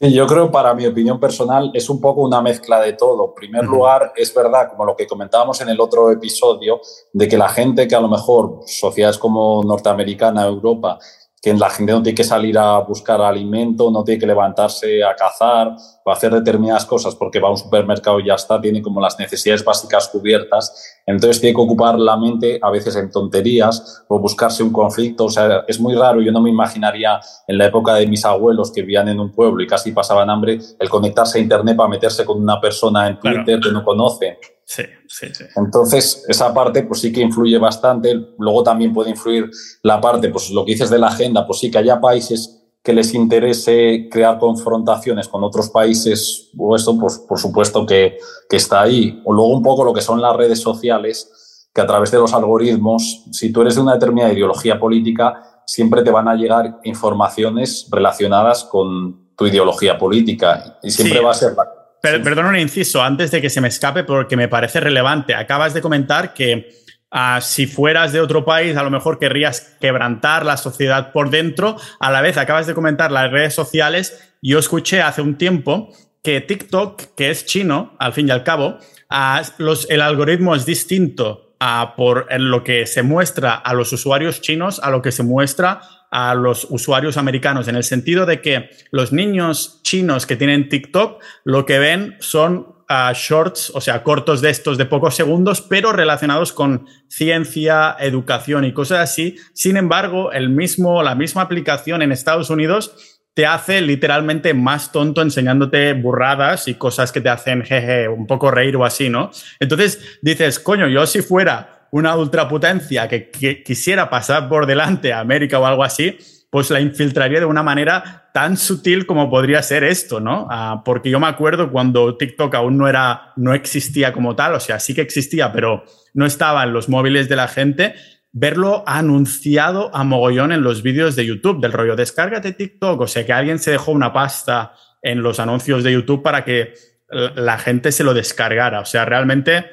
Yo creo, para mi opinión personal, es un poco una mezcla de todo. En primer lugar, es verdad, como lo que comentábamos en el otro episodio, de que la gente que a lo mejor, sociedades como norteamericana, Europa, que la gente no tiene que salir a buscar alimento, no tiene que levantarse a cazar o hacer determinadas cosas porque va a un supermercado y ya está, tiene como las necesidades básicas cubiertas. Entonces tiene que ocupar la mente a veces en tonterías o buscarse un conflicto. O sea, es muy raro. Yo no me imaginaría en la época de mis abuelos que vivían en un pueblo y casi pasaban hambre el conectarse a Internet para meterse con una persona en Twitter que no conoce. Sí, sí, sí. Entonces, esa parte pues sí que influye bastante. Luego también puede influir la parte, pues lo que dices de la agenda, pues sí que haya países que les interese crear confrontaciones con otros países, o esto, pues por supuesto que, que está ahí. O luego un poco lo que son las redes sociales, que a través de los algoritmos, si tú eres de una determinada ideología política, siempre te van a llegar informaciones relacionadas con tu ideología política y siempre va a ser la Perdón un inciso, antes de que se me escape, porque me parece relevante. Acabas de comentar que ah, si fueras de otro país, a lo mejor querrías quebrantar la sociedad por dentro. A la vez, acabas de comentar las redes sociales. Yo escuché hace un tiempo que TikTok, que es chino, al fin y al cabo, ah, el algoritmo es distinto ah, por lo que se muestra a los usuarios chinos a lo que se muestra a los usuarios americanos, en el sentido de que los niños chinos que tienen TikTok lo que ven son ah, shorts, o sea, cortos de estos de pocos segundos, pero relacionados con ciencia, educación y cosas así. Sin embargo, el mismo, la misma aplicación en Estados Unidos te hace literalmente más tonto enseñándote burradas y cosas que te hacen jeje, un poco reír o así, ¿no? Entonces dices, coño, yo si fuera una ultrapotencia que, quisiera pasar por delante a América o algo así, pues la infiltraría de una manera tan sutil como podría ser esto, ¿no? Ah, porque yo me acuerdo cuando TikTok aún no era, no existía como tal, o sea, sí que existía, pero no estaba en los móviles de la gente, verlo anunciado a mogollón en los vídeos de YouTube, del rollo, descárgate TikTok, o sea, que alguien se dejó una pasta en los anuncios de YouTube para que la gente se lo descargara, o sea, realmente...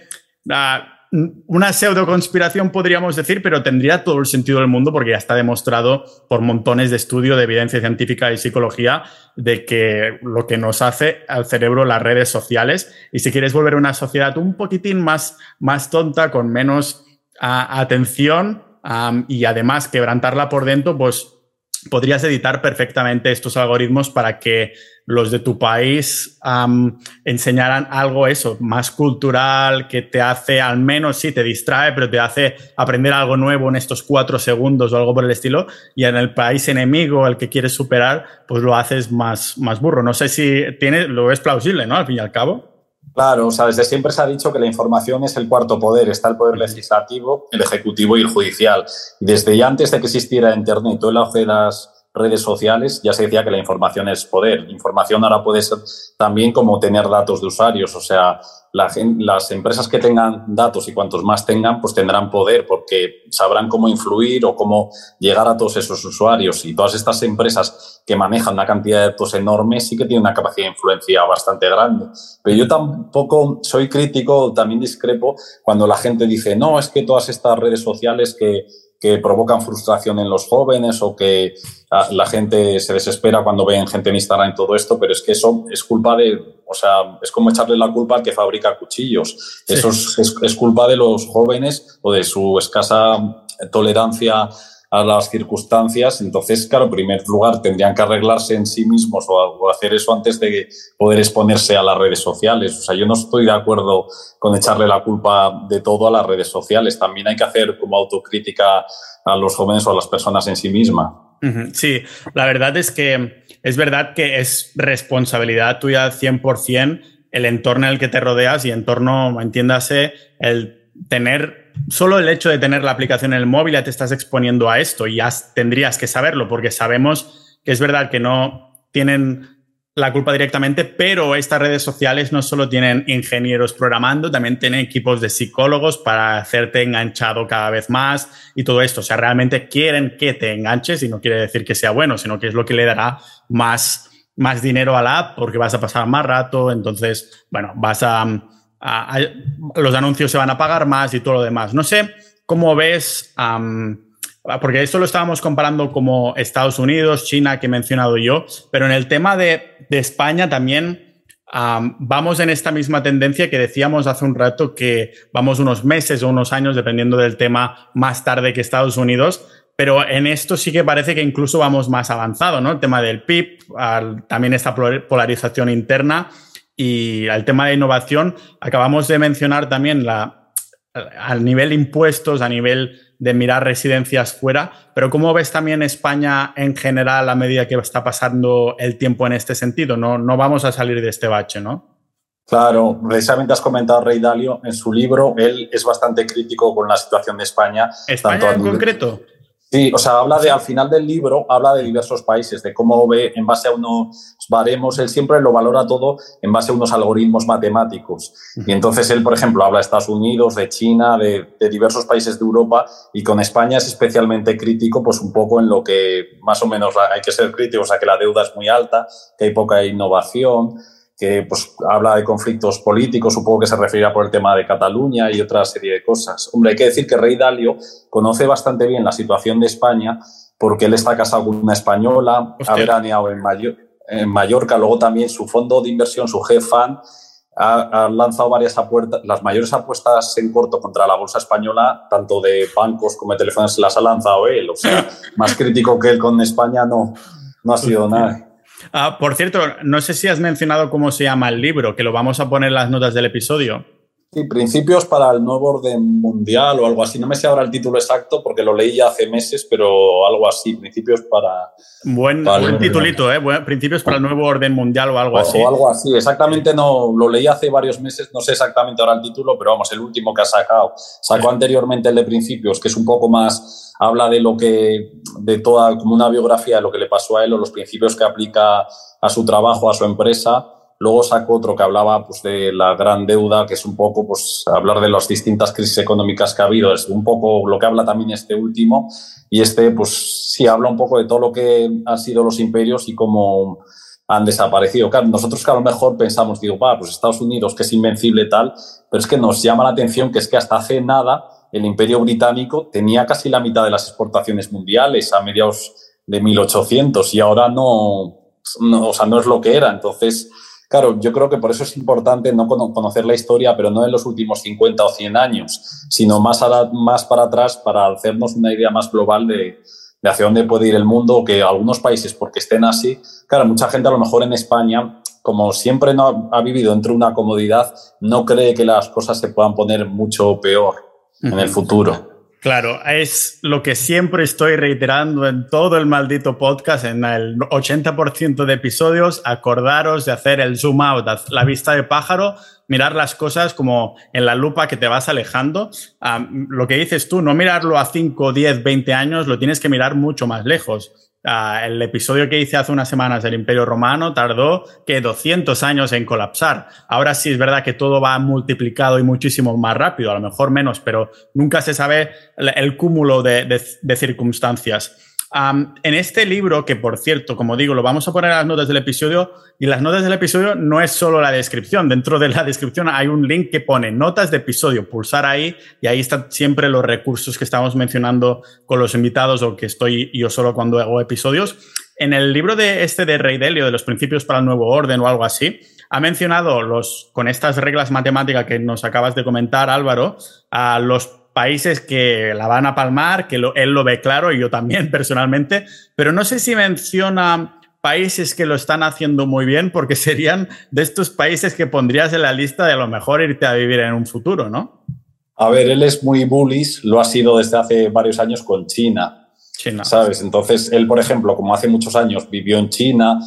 Ah, una pseudo conspiración podríamos decir, pero tendría todo el sentido del mundo porque ya está demostrado por montones de estudio de evidencia científica y psicología de que lo que nos hace al cerebro las redes sociales. Y si quieres volver a una sociedad un poquitín más, más tonta, con menos atención y además quebrantarla por dentro, pues podrías editar perfectamente estos algoritmos para que los de tu país enseñaran algo eso, más cultural, que te hace, al menos sí, te distrae, pero te hace aprender algo nuevo en estos cuatro segundos o algo por el estilo. Y en el país enemigo, el que quieres superar, pues lo haces más, más burro. No sé si tiene, lo es plausible, ¿no? Al fin y al cabo. Claro, o sea, desde siempre se ha dicho que la información es el cuarto poder. Está el poder legislativo, el ejecutivo y el judicial. Desde ya antes de que existiera Internet, todo el auge de las redes sociales, ya se decía que la información es poder. Información ahora puede ser también como tener datos de usuarios, o sea, las empresas que tengan datos y cuantos más tengan, pues tendrán poder porque sabrán cómo influir o cómo llegar a todos esos usuarios. Y todas estas empresas que manejan una cantidad de datos enorme sí que tienen una capacidad de influencia bastante grande. Pero yo tampoco soy crítico, también discrepo cuando la gente dice, no, es que todas estas redes sociales que que provocan frustración en los jóvenes o que ah, la gente se desespera cuando ven gente en Instagram y todo esto, pero es que eso es culpa de, o sea, es como echarle la culpa al que fabrica cuchillos. Eso es, culpa de los jóvenes o de su escasa tolerancia a las circunstancias. Entonces, claro, en primer lugar, tendrían que arreglarse en sí mismos o, hacer eso antes de poder exponerse a las redes sociales. O sea, yo no estoy de acuerdo con echarle la culpa de todo a las redes sociales. También hay que hacer como autocrítica a los jóvenes o a las personas en sí mismas. Sí, la verdad es que es verdad que es responsabilidad tuya 100% el entorno en el que te rodeas y entorno, entiéndase, el tener, solo el hecho de tener la aplicación en el móvil ya te estás exponiendo a esto y ya tendrías que saberlo porque sabemos que es verdad que no tienen la culpa directamente, pero estas redes sociales no solo tienen ingenieros programando, también tienen equipos de psicólogos para hacerte enganchado cada vez más y todo esto. O sea, realmente quieren que te enganches y no quiere decir que sea bueno, sino que es lo que le dará más, más dinero a la app porque vas a pasar más rato, entonces, bueno, vas a, los anuncios se van a pagar más y todo lo demás. No sé cómo ves... Ah, porque esto lo estábamos comparando como Estados Unidos, China, que he mencionado yo, pero en el tema de, España también vamos en esta misma tendencia que decíamos hace un rato que vamos unos meses o unos años, dependiendo del tema, más tarde que Estados Unidos, pero en esto sí que parece que incluso vamos más avanzado, ¿no? El tema del PIB, también esta polarización interna y el tema de innovación. Acabamos de mencionar también la, al nivel impuestos, a nivel de mirar residencias fuera, pero ¿cómo ves también España en general a medida que está pasando el tiempo en este sentido? No, no vamos a salir de este bache, ¿no? Claro, precisamente has comentado Rey Dalio en su libro, él es bastante crítico con la situación de España. ¿España en concreto? Sí, o sea, habla de, al final del libro, habla de diversos países, de cómo ve en base a unos baremos, él siempre lo valora todo en base a unos algoritmos matemáticos. Y entonces él, por ejemplo, habla de Estados Unidos, de China, de, de, diversos países de Europa, y con España es especialmente crítico, pues un poco en lo que más o menos hay que ser críticos, o sea, que la deuda es muy alta, que hay poca innovación, que pues, habla de conflictos políticos, supongo que se referirá por el tema de Cataluña y otra serie de cosas. Hombre, hay que decir que Rey Dalio conoce bastante bien la situación de España porque él está casado con una española, ha veraneado en, en, Mallorca, luego también su fondo de inversión, su GFAN, ha, ha, lanzado varias apuestas, las mayores apuestas en corto contra la bolsa española, tanto de bancos como de teléfonos, las ha lanzado él. O sea, [LAUGHS] más crítico que él con España no, no ha sido nada. Ah, por cierto, no sé si has mencionado cómo se llama el libro, que lo vamos a poner en las notas del episodio. Sí, principios para el nuevo orden mundial o algo así. No me sé ahora el título exacto porque lo leí ya hace meses, pero algo así. Principios para. Buen, buen titulito, ¿eh? principios para el nuevo orden mundial o algo así. O algo así. Exactamente no. Lo leí hace varios meses, no sé exactamente ahora el título, pero vamos, el último que ha sacado. Sacó anteriormente el de principios, que es un poco más. Habla de lo que. de toda. como una biografía de lo que le pasó a él o los principios que aplica a su trabajo, a su empresa Luego sacó otro que hablaba pues, de la gran deuda, que es un poco pues, hablar de las distintas crisis económicas que ha habido. Es un poco lo que habla también este último. Y este, pues sí, habla un poco de todo lo que han sido los imperios y cómo han desaparecido. Claro, nosotros que a lo mejor pensamos, digo, va, pues Estados Unidos, que es invencible tal, pero es que nos llama la atención que es que hasta hace nada el imperio británico tenía casi la mitad de las exportaciones mundiales a mediados de 1800 y ahora no, no o sea, no es lo que era. Entonces, Claro, yo creo que por eso es importante no conocer la historia, pero no en los últimos 50 o 100 años, sino más, más para atrás para hacernos una idea más global de, de hacia dónde puede ir el mundo, que algunos países, porque estén así, claro, mucha gente a lo mejor en España, como siempre no ha, vivido entre una comodidad, no cree que las cosas se puedan poner mucho peor en el futuro. Claro, es lo que siempre estoy reiterando en todo el maldito podcast, en el 80% de episodios, acordaros de hacer el zoom out, la vista de pájaro, mirar las cosas como en la lupa que te vas alejando. lo que dices tú, no mirarlo a 5, 10, 20 años, lo tienes que mirar mucho más lejos. Ah, el episodio que hice hace unas semanas del Imperio Romano tardó que 200 años en colapsar. Ahora sí es verdad que todo va multiplicado y muchísimo más rápido, a lo mejor menos, pero nunca se sabe el, cúmulo de circunstancias en este libro, que por cierto, como digo, lo vamos a poner en las notas del episodio, y las notas del episodio no es solo la descripción, dentro de la descripción hay un link que pone notas de episodio, pulsar ahí, y ahí están siempre los recursos que estamos mencionando con los invitados o que estoy yo solo cuando hago episodios. En el libro de este de Rey Delio, de los principios para el nuevo orden o algo así, ha mencionado los, con estas reglas matemáticas que nos acabas de comentar, Álvaro, a los países que la van a palmar, que él lo ve claro y yo también [LAUGHS] personalmente, pero no sé si menciona países que lo están haciendo muy bien porque serían de estos países que pondrías en la lista de a lo mejor irte a vivir en un futuro, ¿no? A ver, él es muy bullish, lo ha sido desde hace varios años con China. China. ¿Sabes? Entonces, él, por ejemplo, como hace muchos años vivió en China,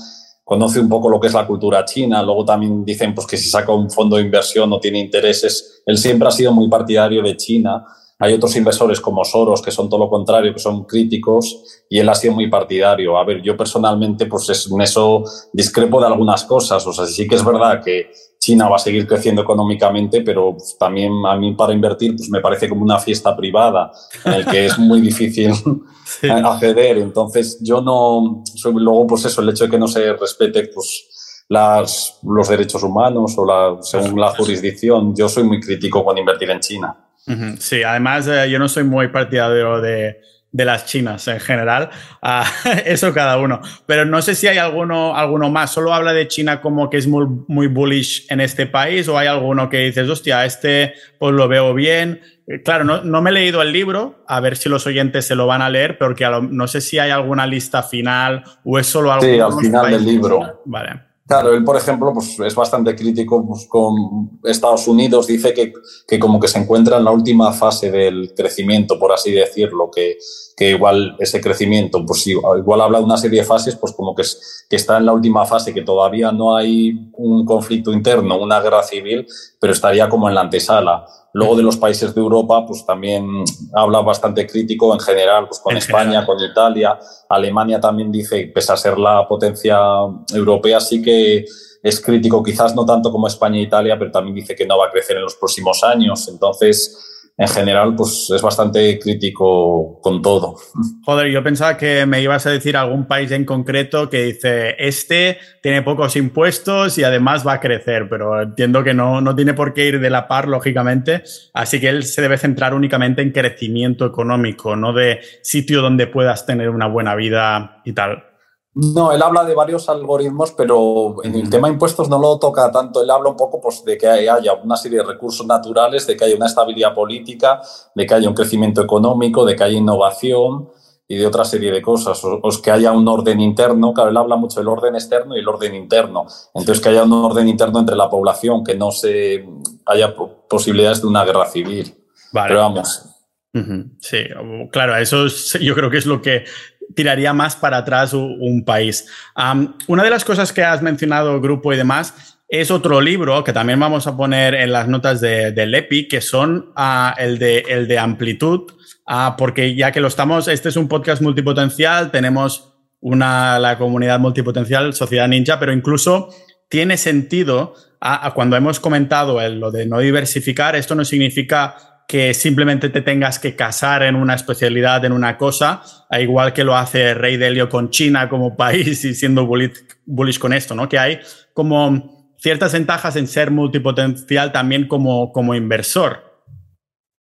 conoce un poco lo que es la cultura china, luego también dicen pues, que si saca un fondo de inversión no tiene intereses. Él siempre ha sido muy partidario de China. Hay otros inversores como Soros que son todo lo contrario, que son críticos, y él ha sido muy partidario. A ver, yo personalmente, pues en eso discrepo de algunas cosas. O sea, sí que es verdad que China va a seguir creciendo económicamente, pero también a mí para invertir pues me parece como una fiesta privada en el que es muy difícil [LAUGHS] [LAUGHS] acceder. Entonces yo no, luego pues eso, el hecho de que no se respete pues las, los derechos humanos o la, según la jurisdicción, yo soy muy crítico con invertir en China. Sí, además eh, yo no soy muy partidario de de las chinas en general. [LAUGHS] eso cada uno. Pero no sé si hay alguno, alguno más. ¿Solo habla de China como que es muy, muy bullish en este país o hay alguno que dices, hostia, este pues lo veo bien? Eh, claro, no, no, me he leído el libro, a ver si los oyentes se lo van a leer, porque no sé si hay alguna lista final o es solo algo. Sí, al final del libro. Vale. Claro, él, por ejemplo, pues, es bastante crítico pues, con Estados Unidos. Dice que, que, como que se encuentra en la última fase del crecimiento, por así decirlo, que, que igual ese crecimiento, pues igual habla de una serie de fases, pues como que, es, que está en la última fase, que todavía no hay un conflicto interno, una guerra civil, pero estaría como en la antesala. Luego de los países de Europa, pues también habla bastante crítico en general, pues con España, con Italia. Alemania también dice, pese a ser la potencia europea, sí que es crítico, quizás no tanto como España e Italia, pero también dice que no va a crecer en los próximos años. Entonces, en general, pues es bastante crítico con todo. Joder, yo pensaba que me ibas a decir algún país en concreto que dice, este tiene pocos impuestos y además va a crecer, pero entiendo que no, no tiene por qué ir de la par, lógicamente, así que él se debe centrar únicamente en crecimiento económico, no de sitio donde puedas tener una buena vida y tal. No, él habla de varios algoritmos, pero en el tema de impuestos no lo toca tanto. Él habla un poco pues, de que haya una serie de recursos naturales, de que haya una estabilidad política, de que haya un crecimiento económico, de que haya innovación y de otra serie de cosas, o, que haya un orden interno. Claro, él habla mucho del orden externo y el orden interno. Entonces, que haya un orden interno entre la población, que no se haya posibilidades de una guerra civil. Vale. Pero vamos. Sí, claro, eso yo creo que es lo que tiraría más para atrás un, país. una de las cosas que has mencionado, grupo y demás, es otro libro que también vamos a poner en las notas de, del EPI, que son ah, el, de, el de amplitud, ah, porque ya que lo estamos, este es un podcast multipotencial, tenemos una, la comunidad multipotencial, Sociedad Ninja, pero incluso tiene sentido ah, cuando hemos comentado lo de no diversificar, esto no significa que simplemente te tengas que casar en una especialidad, en una cosa, igual que lo hace Rey Delio con China como [LAUGHS] país y siendo bullish, con esto, ¿no? Que hay como ciertas ventajas en ser multipotencial también como, como inversor.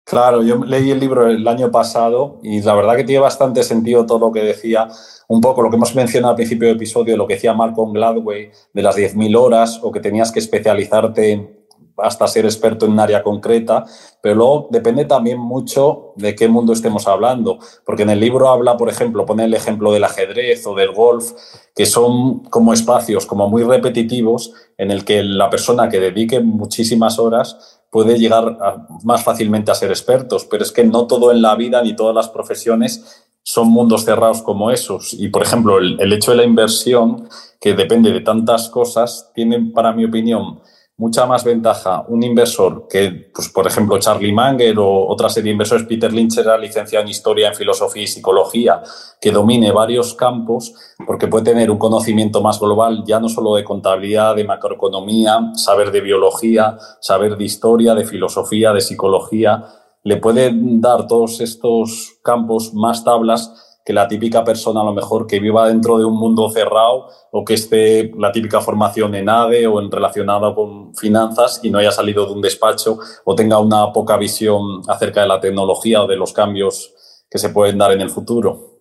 Claro, yo leí el libro el año pasado y la verdad que tiene bastante sentido todo lo que decía, un poco lo que hemos mencionado al principio del episodio, lo que decía Malcolm Gladwell de las 10.000 horas o que tenías que especializarte hasta ser experto en un área concreta, pero luego depende también mucho de qué mundo estemos hablando, porque en el libro habla, por ejemplo, pone el ejemplo del ajedrez o del golf, que son como espacios como muy repetitivos en el que la persona que dedique muchísimas horas puede llegar más fácilmente a ser expertos, pero es que no todo en la vida ni todas las profesiones son mundos cerrados como esos. Y, por ejemplo, el, el hecho de la inversión, que depende de tantas cosas, tiene, para mi opinión, mucha más ventaja un inversor que, pues, por ejemplo, Charlie Manger o otra serie de inversores, Peter Lynch era licenciado en Historia, en Filosofía y Psicología, que domine varios campos porque puede tener un conocimiento más global, ya no solo de contabilidad, de macroeconomía, saber de biología, saber de historia, de filosofía, de psicología. Le puede dar todos estos campos más tablas que la típica persona a lo mejor que viva dentro de un mundo cerrado o que esté la típica formación en ADE o en relacionada con finanzas y no haya salido de un despacho o tenga una poca visión acerca de la tecnología o de los cambios que se pueden dar en el futuro.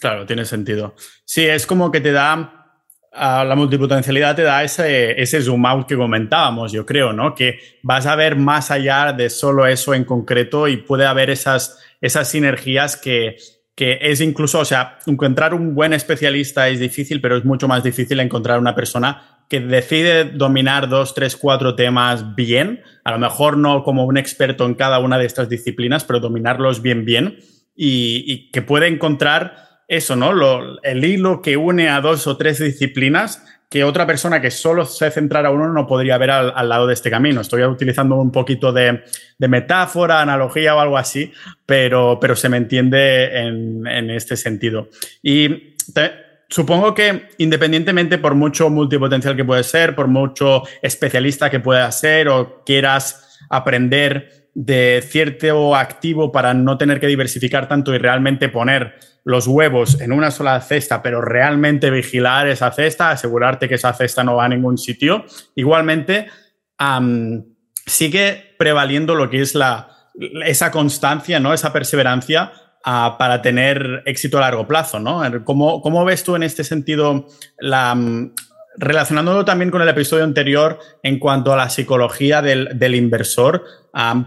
Claro, tiene sentido. Sí, es como que te da la multipotencialidad te da ese, ese zoom out que comentábamos, yo creo, ¿no? Que vas a ver más allá de solo eso en concreto y puede haber esas, esas sinergias que, que es incluso, o sea, encontrar un buen especialista es difícil, pero es mucho más difícil encontrar una persona que decide dominar dos, tres, cuatro temas bien, a lo mejor no como un experto en cada una de estas disciplinas, pero dominarlos bien, bien, y, que puede encontrar eso, ¿no? Lo, el hilo que une a dos o tres disciplinas que otra persona que solo se centrara uno no podría ver al, lado de este camino. Estoy utilizando un poquito de, metáfora, analogía o algo así, pero, pero se me entiende en, este sentido. Y supongo que independientemente por mucho multipotencial que puedes ser, por mucho especialista que puedas ser o quieras aprender de cierto activo para no tener que diversificar tanto y realmente poner los huevos en una sola cesta, pero realmente vigilar esa cesta, asegurarte que esa cesta no va a ningún sitio. Igualmente, sigue prevaliendo lo que es la, esa constancia, ¿no? esa perseverancia ah, para tener éxito a largo plazo. ¿no? ¿Cómo, ¿Cómo, ves tú en este sentido la, relacionándolo también con el episodio anterior en cuanto a la psicología del, inversor,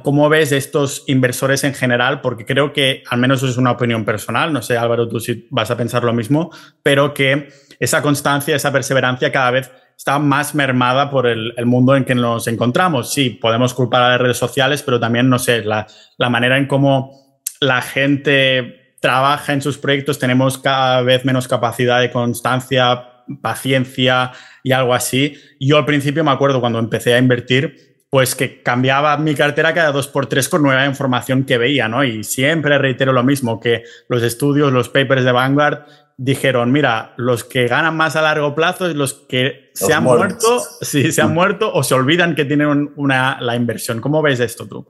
¿cómo ves estos inversores en general? Porque creo que, al menos es una opinión personal, no sé Álvaro, tú si vas a pensar lo mismo, pero que esa constancia, esa perseverancia cada vez está más mermada por el, mundo en que nos encontramos. Sí, podemos culpar a las redes sociales, pero también, no sé, la manera en cómo la gente trabaja en sus proyectos, tenemos cada vez menos capacidad de constancia, paciencia y algo así. Yo al principio me acuerdo cuando empecé a invertir, pues que cambiaba mi cartera cada dos por tres con nueva información que veía, ¿no? Y siempre reitero lo mismo, que los estudios, los papers de Vanguard dijeron, mira, los que ganan más a largo plazo es los que se han muerto, si se han muerto o se olvidan que tienen una, la inversión. ¿Cómo ves esto tú?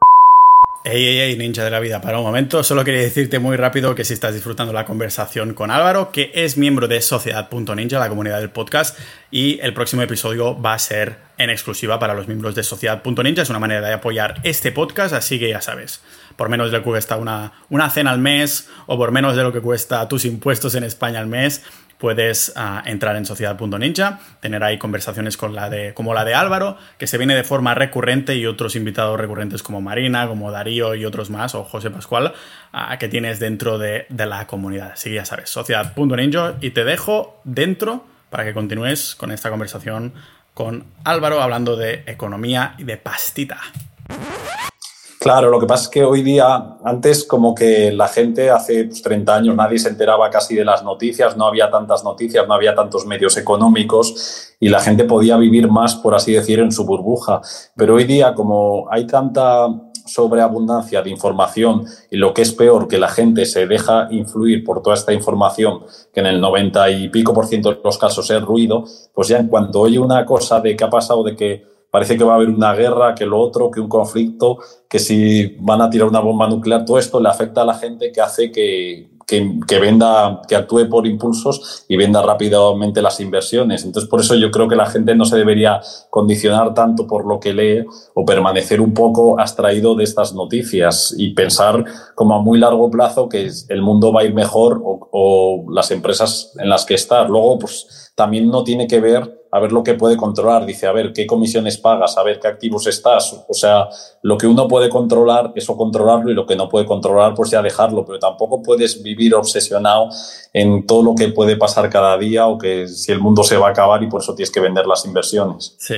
Ey, ey, ey, ninja de la vida, para un momento, solo quería decirte muy rápido que si estás disfrutando la conversación con Álvaro, que es miembro de Sociedad.ninja, la comunidad del podcast, y el próximo episodio va a ser en exclusiva para los miembros de Sociedad.ninja, es una manera de apoyar este podcast, así que ya sabes, por menos de lo que cuesta una, una cena al mes o por menos de lo que cuesta tus impuestos en España al mes, puedes ah, entrar en sociedad.ninja, tener ahí conversaciones con la de, como la de Álvaro, que se viene de forma recurrente y otros invitados recurrentes como Marina, como Darío y otros más, o José Pascual, ah, que tienes dentro de, de, la comunidad. Así que ya sabes, sociedad.ninja y te dejo dentro para que continúes con esta conversación con Álvaro hablando de economía y de pastita. Claro, lo que pasa es que hoy día, antes como que la gente hace 30 pues, años nadie se enteraba casi de las noticias, no había tantas noticias, no había tantos medios económicos y la gente podía vivir más, por así decir, en su burbuja. Pero hoy día como hay tanta sobreabundancia de información y lo que es peor, que la gente se deja influir por toda esta información, que en el 90 y pico por ciento de los casos es ruido, pues ya en cuanto oye una cosa de que ha pasado, de que parece que va a haber una guerra, que lo otro, que un conflicto, que si van a tirar una bomba nuclear, todo esto le afecta a la gente que hace que, que, venda, que actúe por impulsos y venda rápidamente las inversiones. Entonces, por eso yo creo que la gente no se debería condicionar tanto por lo que lee o permanecer un poco abstraído de estas noticias y pensar como a muy largo plazo que el mundo va a ir mejor o, o las empresas en las que estar. Luego, pues también no tiene que ver a ver lo que puede controlar. Dice, a ver qué comisiones pagas, a ver qué activos estás. O sea, lo que uno puede controlar, eso controlarlo y lo que no puede controlar, pues ya dejarlo. Pero tampoco puedes vivir obsesionado en todo lo que puede pasar cada día o que si el mundo se va a acabar y por eso tienes que vender las inversiones. Sí.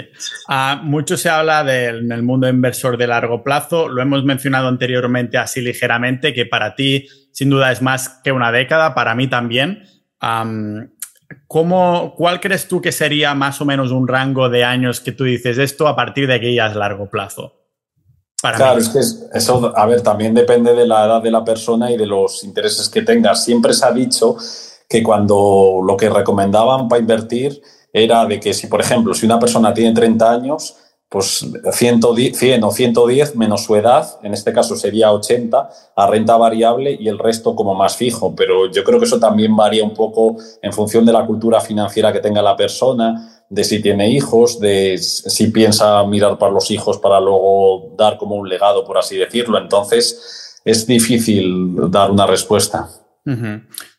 Ah, mucho se habla del mundo inversor de largo plazo. Lo hemos mencionado anteriormente así ligeramente, que para ti sin duda es más que una década, para mí también. ¿Cómo, ¿Cuál crees tú que sería más o menos un rango de años que tú dices esto a partir de que ya es largo plazo? claro, es que eso, a ver, también depende de la edad de la persona y de los intereses que tengas. Siempre se ha dicho que cuando lo que recomendaban para invertir era de que si, por ejemplo, si una persona tiene 30 años, pues 110, 100 o 110 menos su edad, en este caso sería 80, a renta variable y el resto como más fijo. Pero yo creo que eso también varía un poco en función de la cultura financiera que tenga la persona, de si tiene hijos, de si piensa mirar para los hijos para luego dar como un legado, por así decirlo. Entonces es difícil dar una respuesta.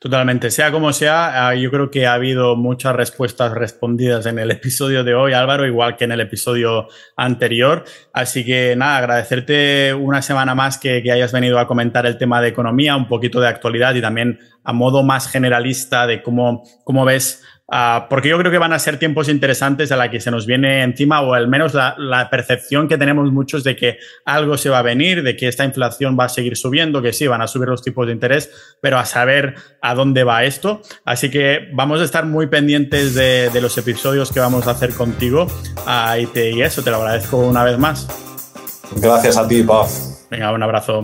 Totalmente. Sea como sea, ah, yo creo que ha habido muchas respuestas respondidas en el [LAUGHS] episodio de hoy, Álvaro, igual que en el episodio anterior. Así que nada, agradecerte una semana más que, que hayas venido a comentar el tema de economía, un poquito de actualidad y también a modo más generalista de cómo, cómo ves Ah, porque yo creo que van a ser tiempos interesantes a la que se nos viene encima, o al menos la, percepción que tenemos muchos de que algo se va a venir, de que esta inflación va a seguir subiendo, que sí, van a subir los tipos de interés, pero a saber a dónde va esto. Así que vamos a estar muy pendientes de, los episodios que vamos a hacer contigo. Ah, y, y eso, te lo agradezco una vez más. Gracias a ti, Paz. Venga, un abrazo.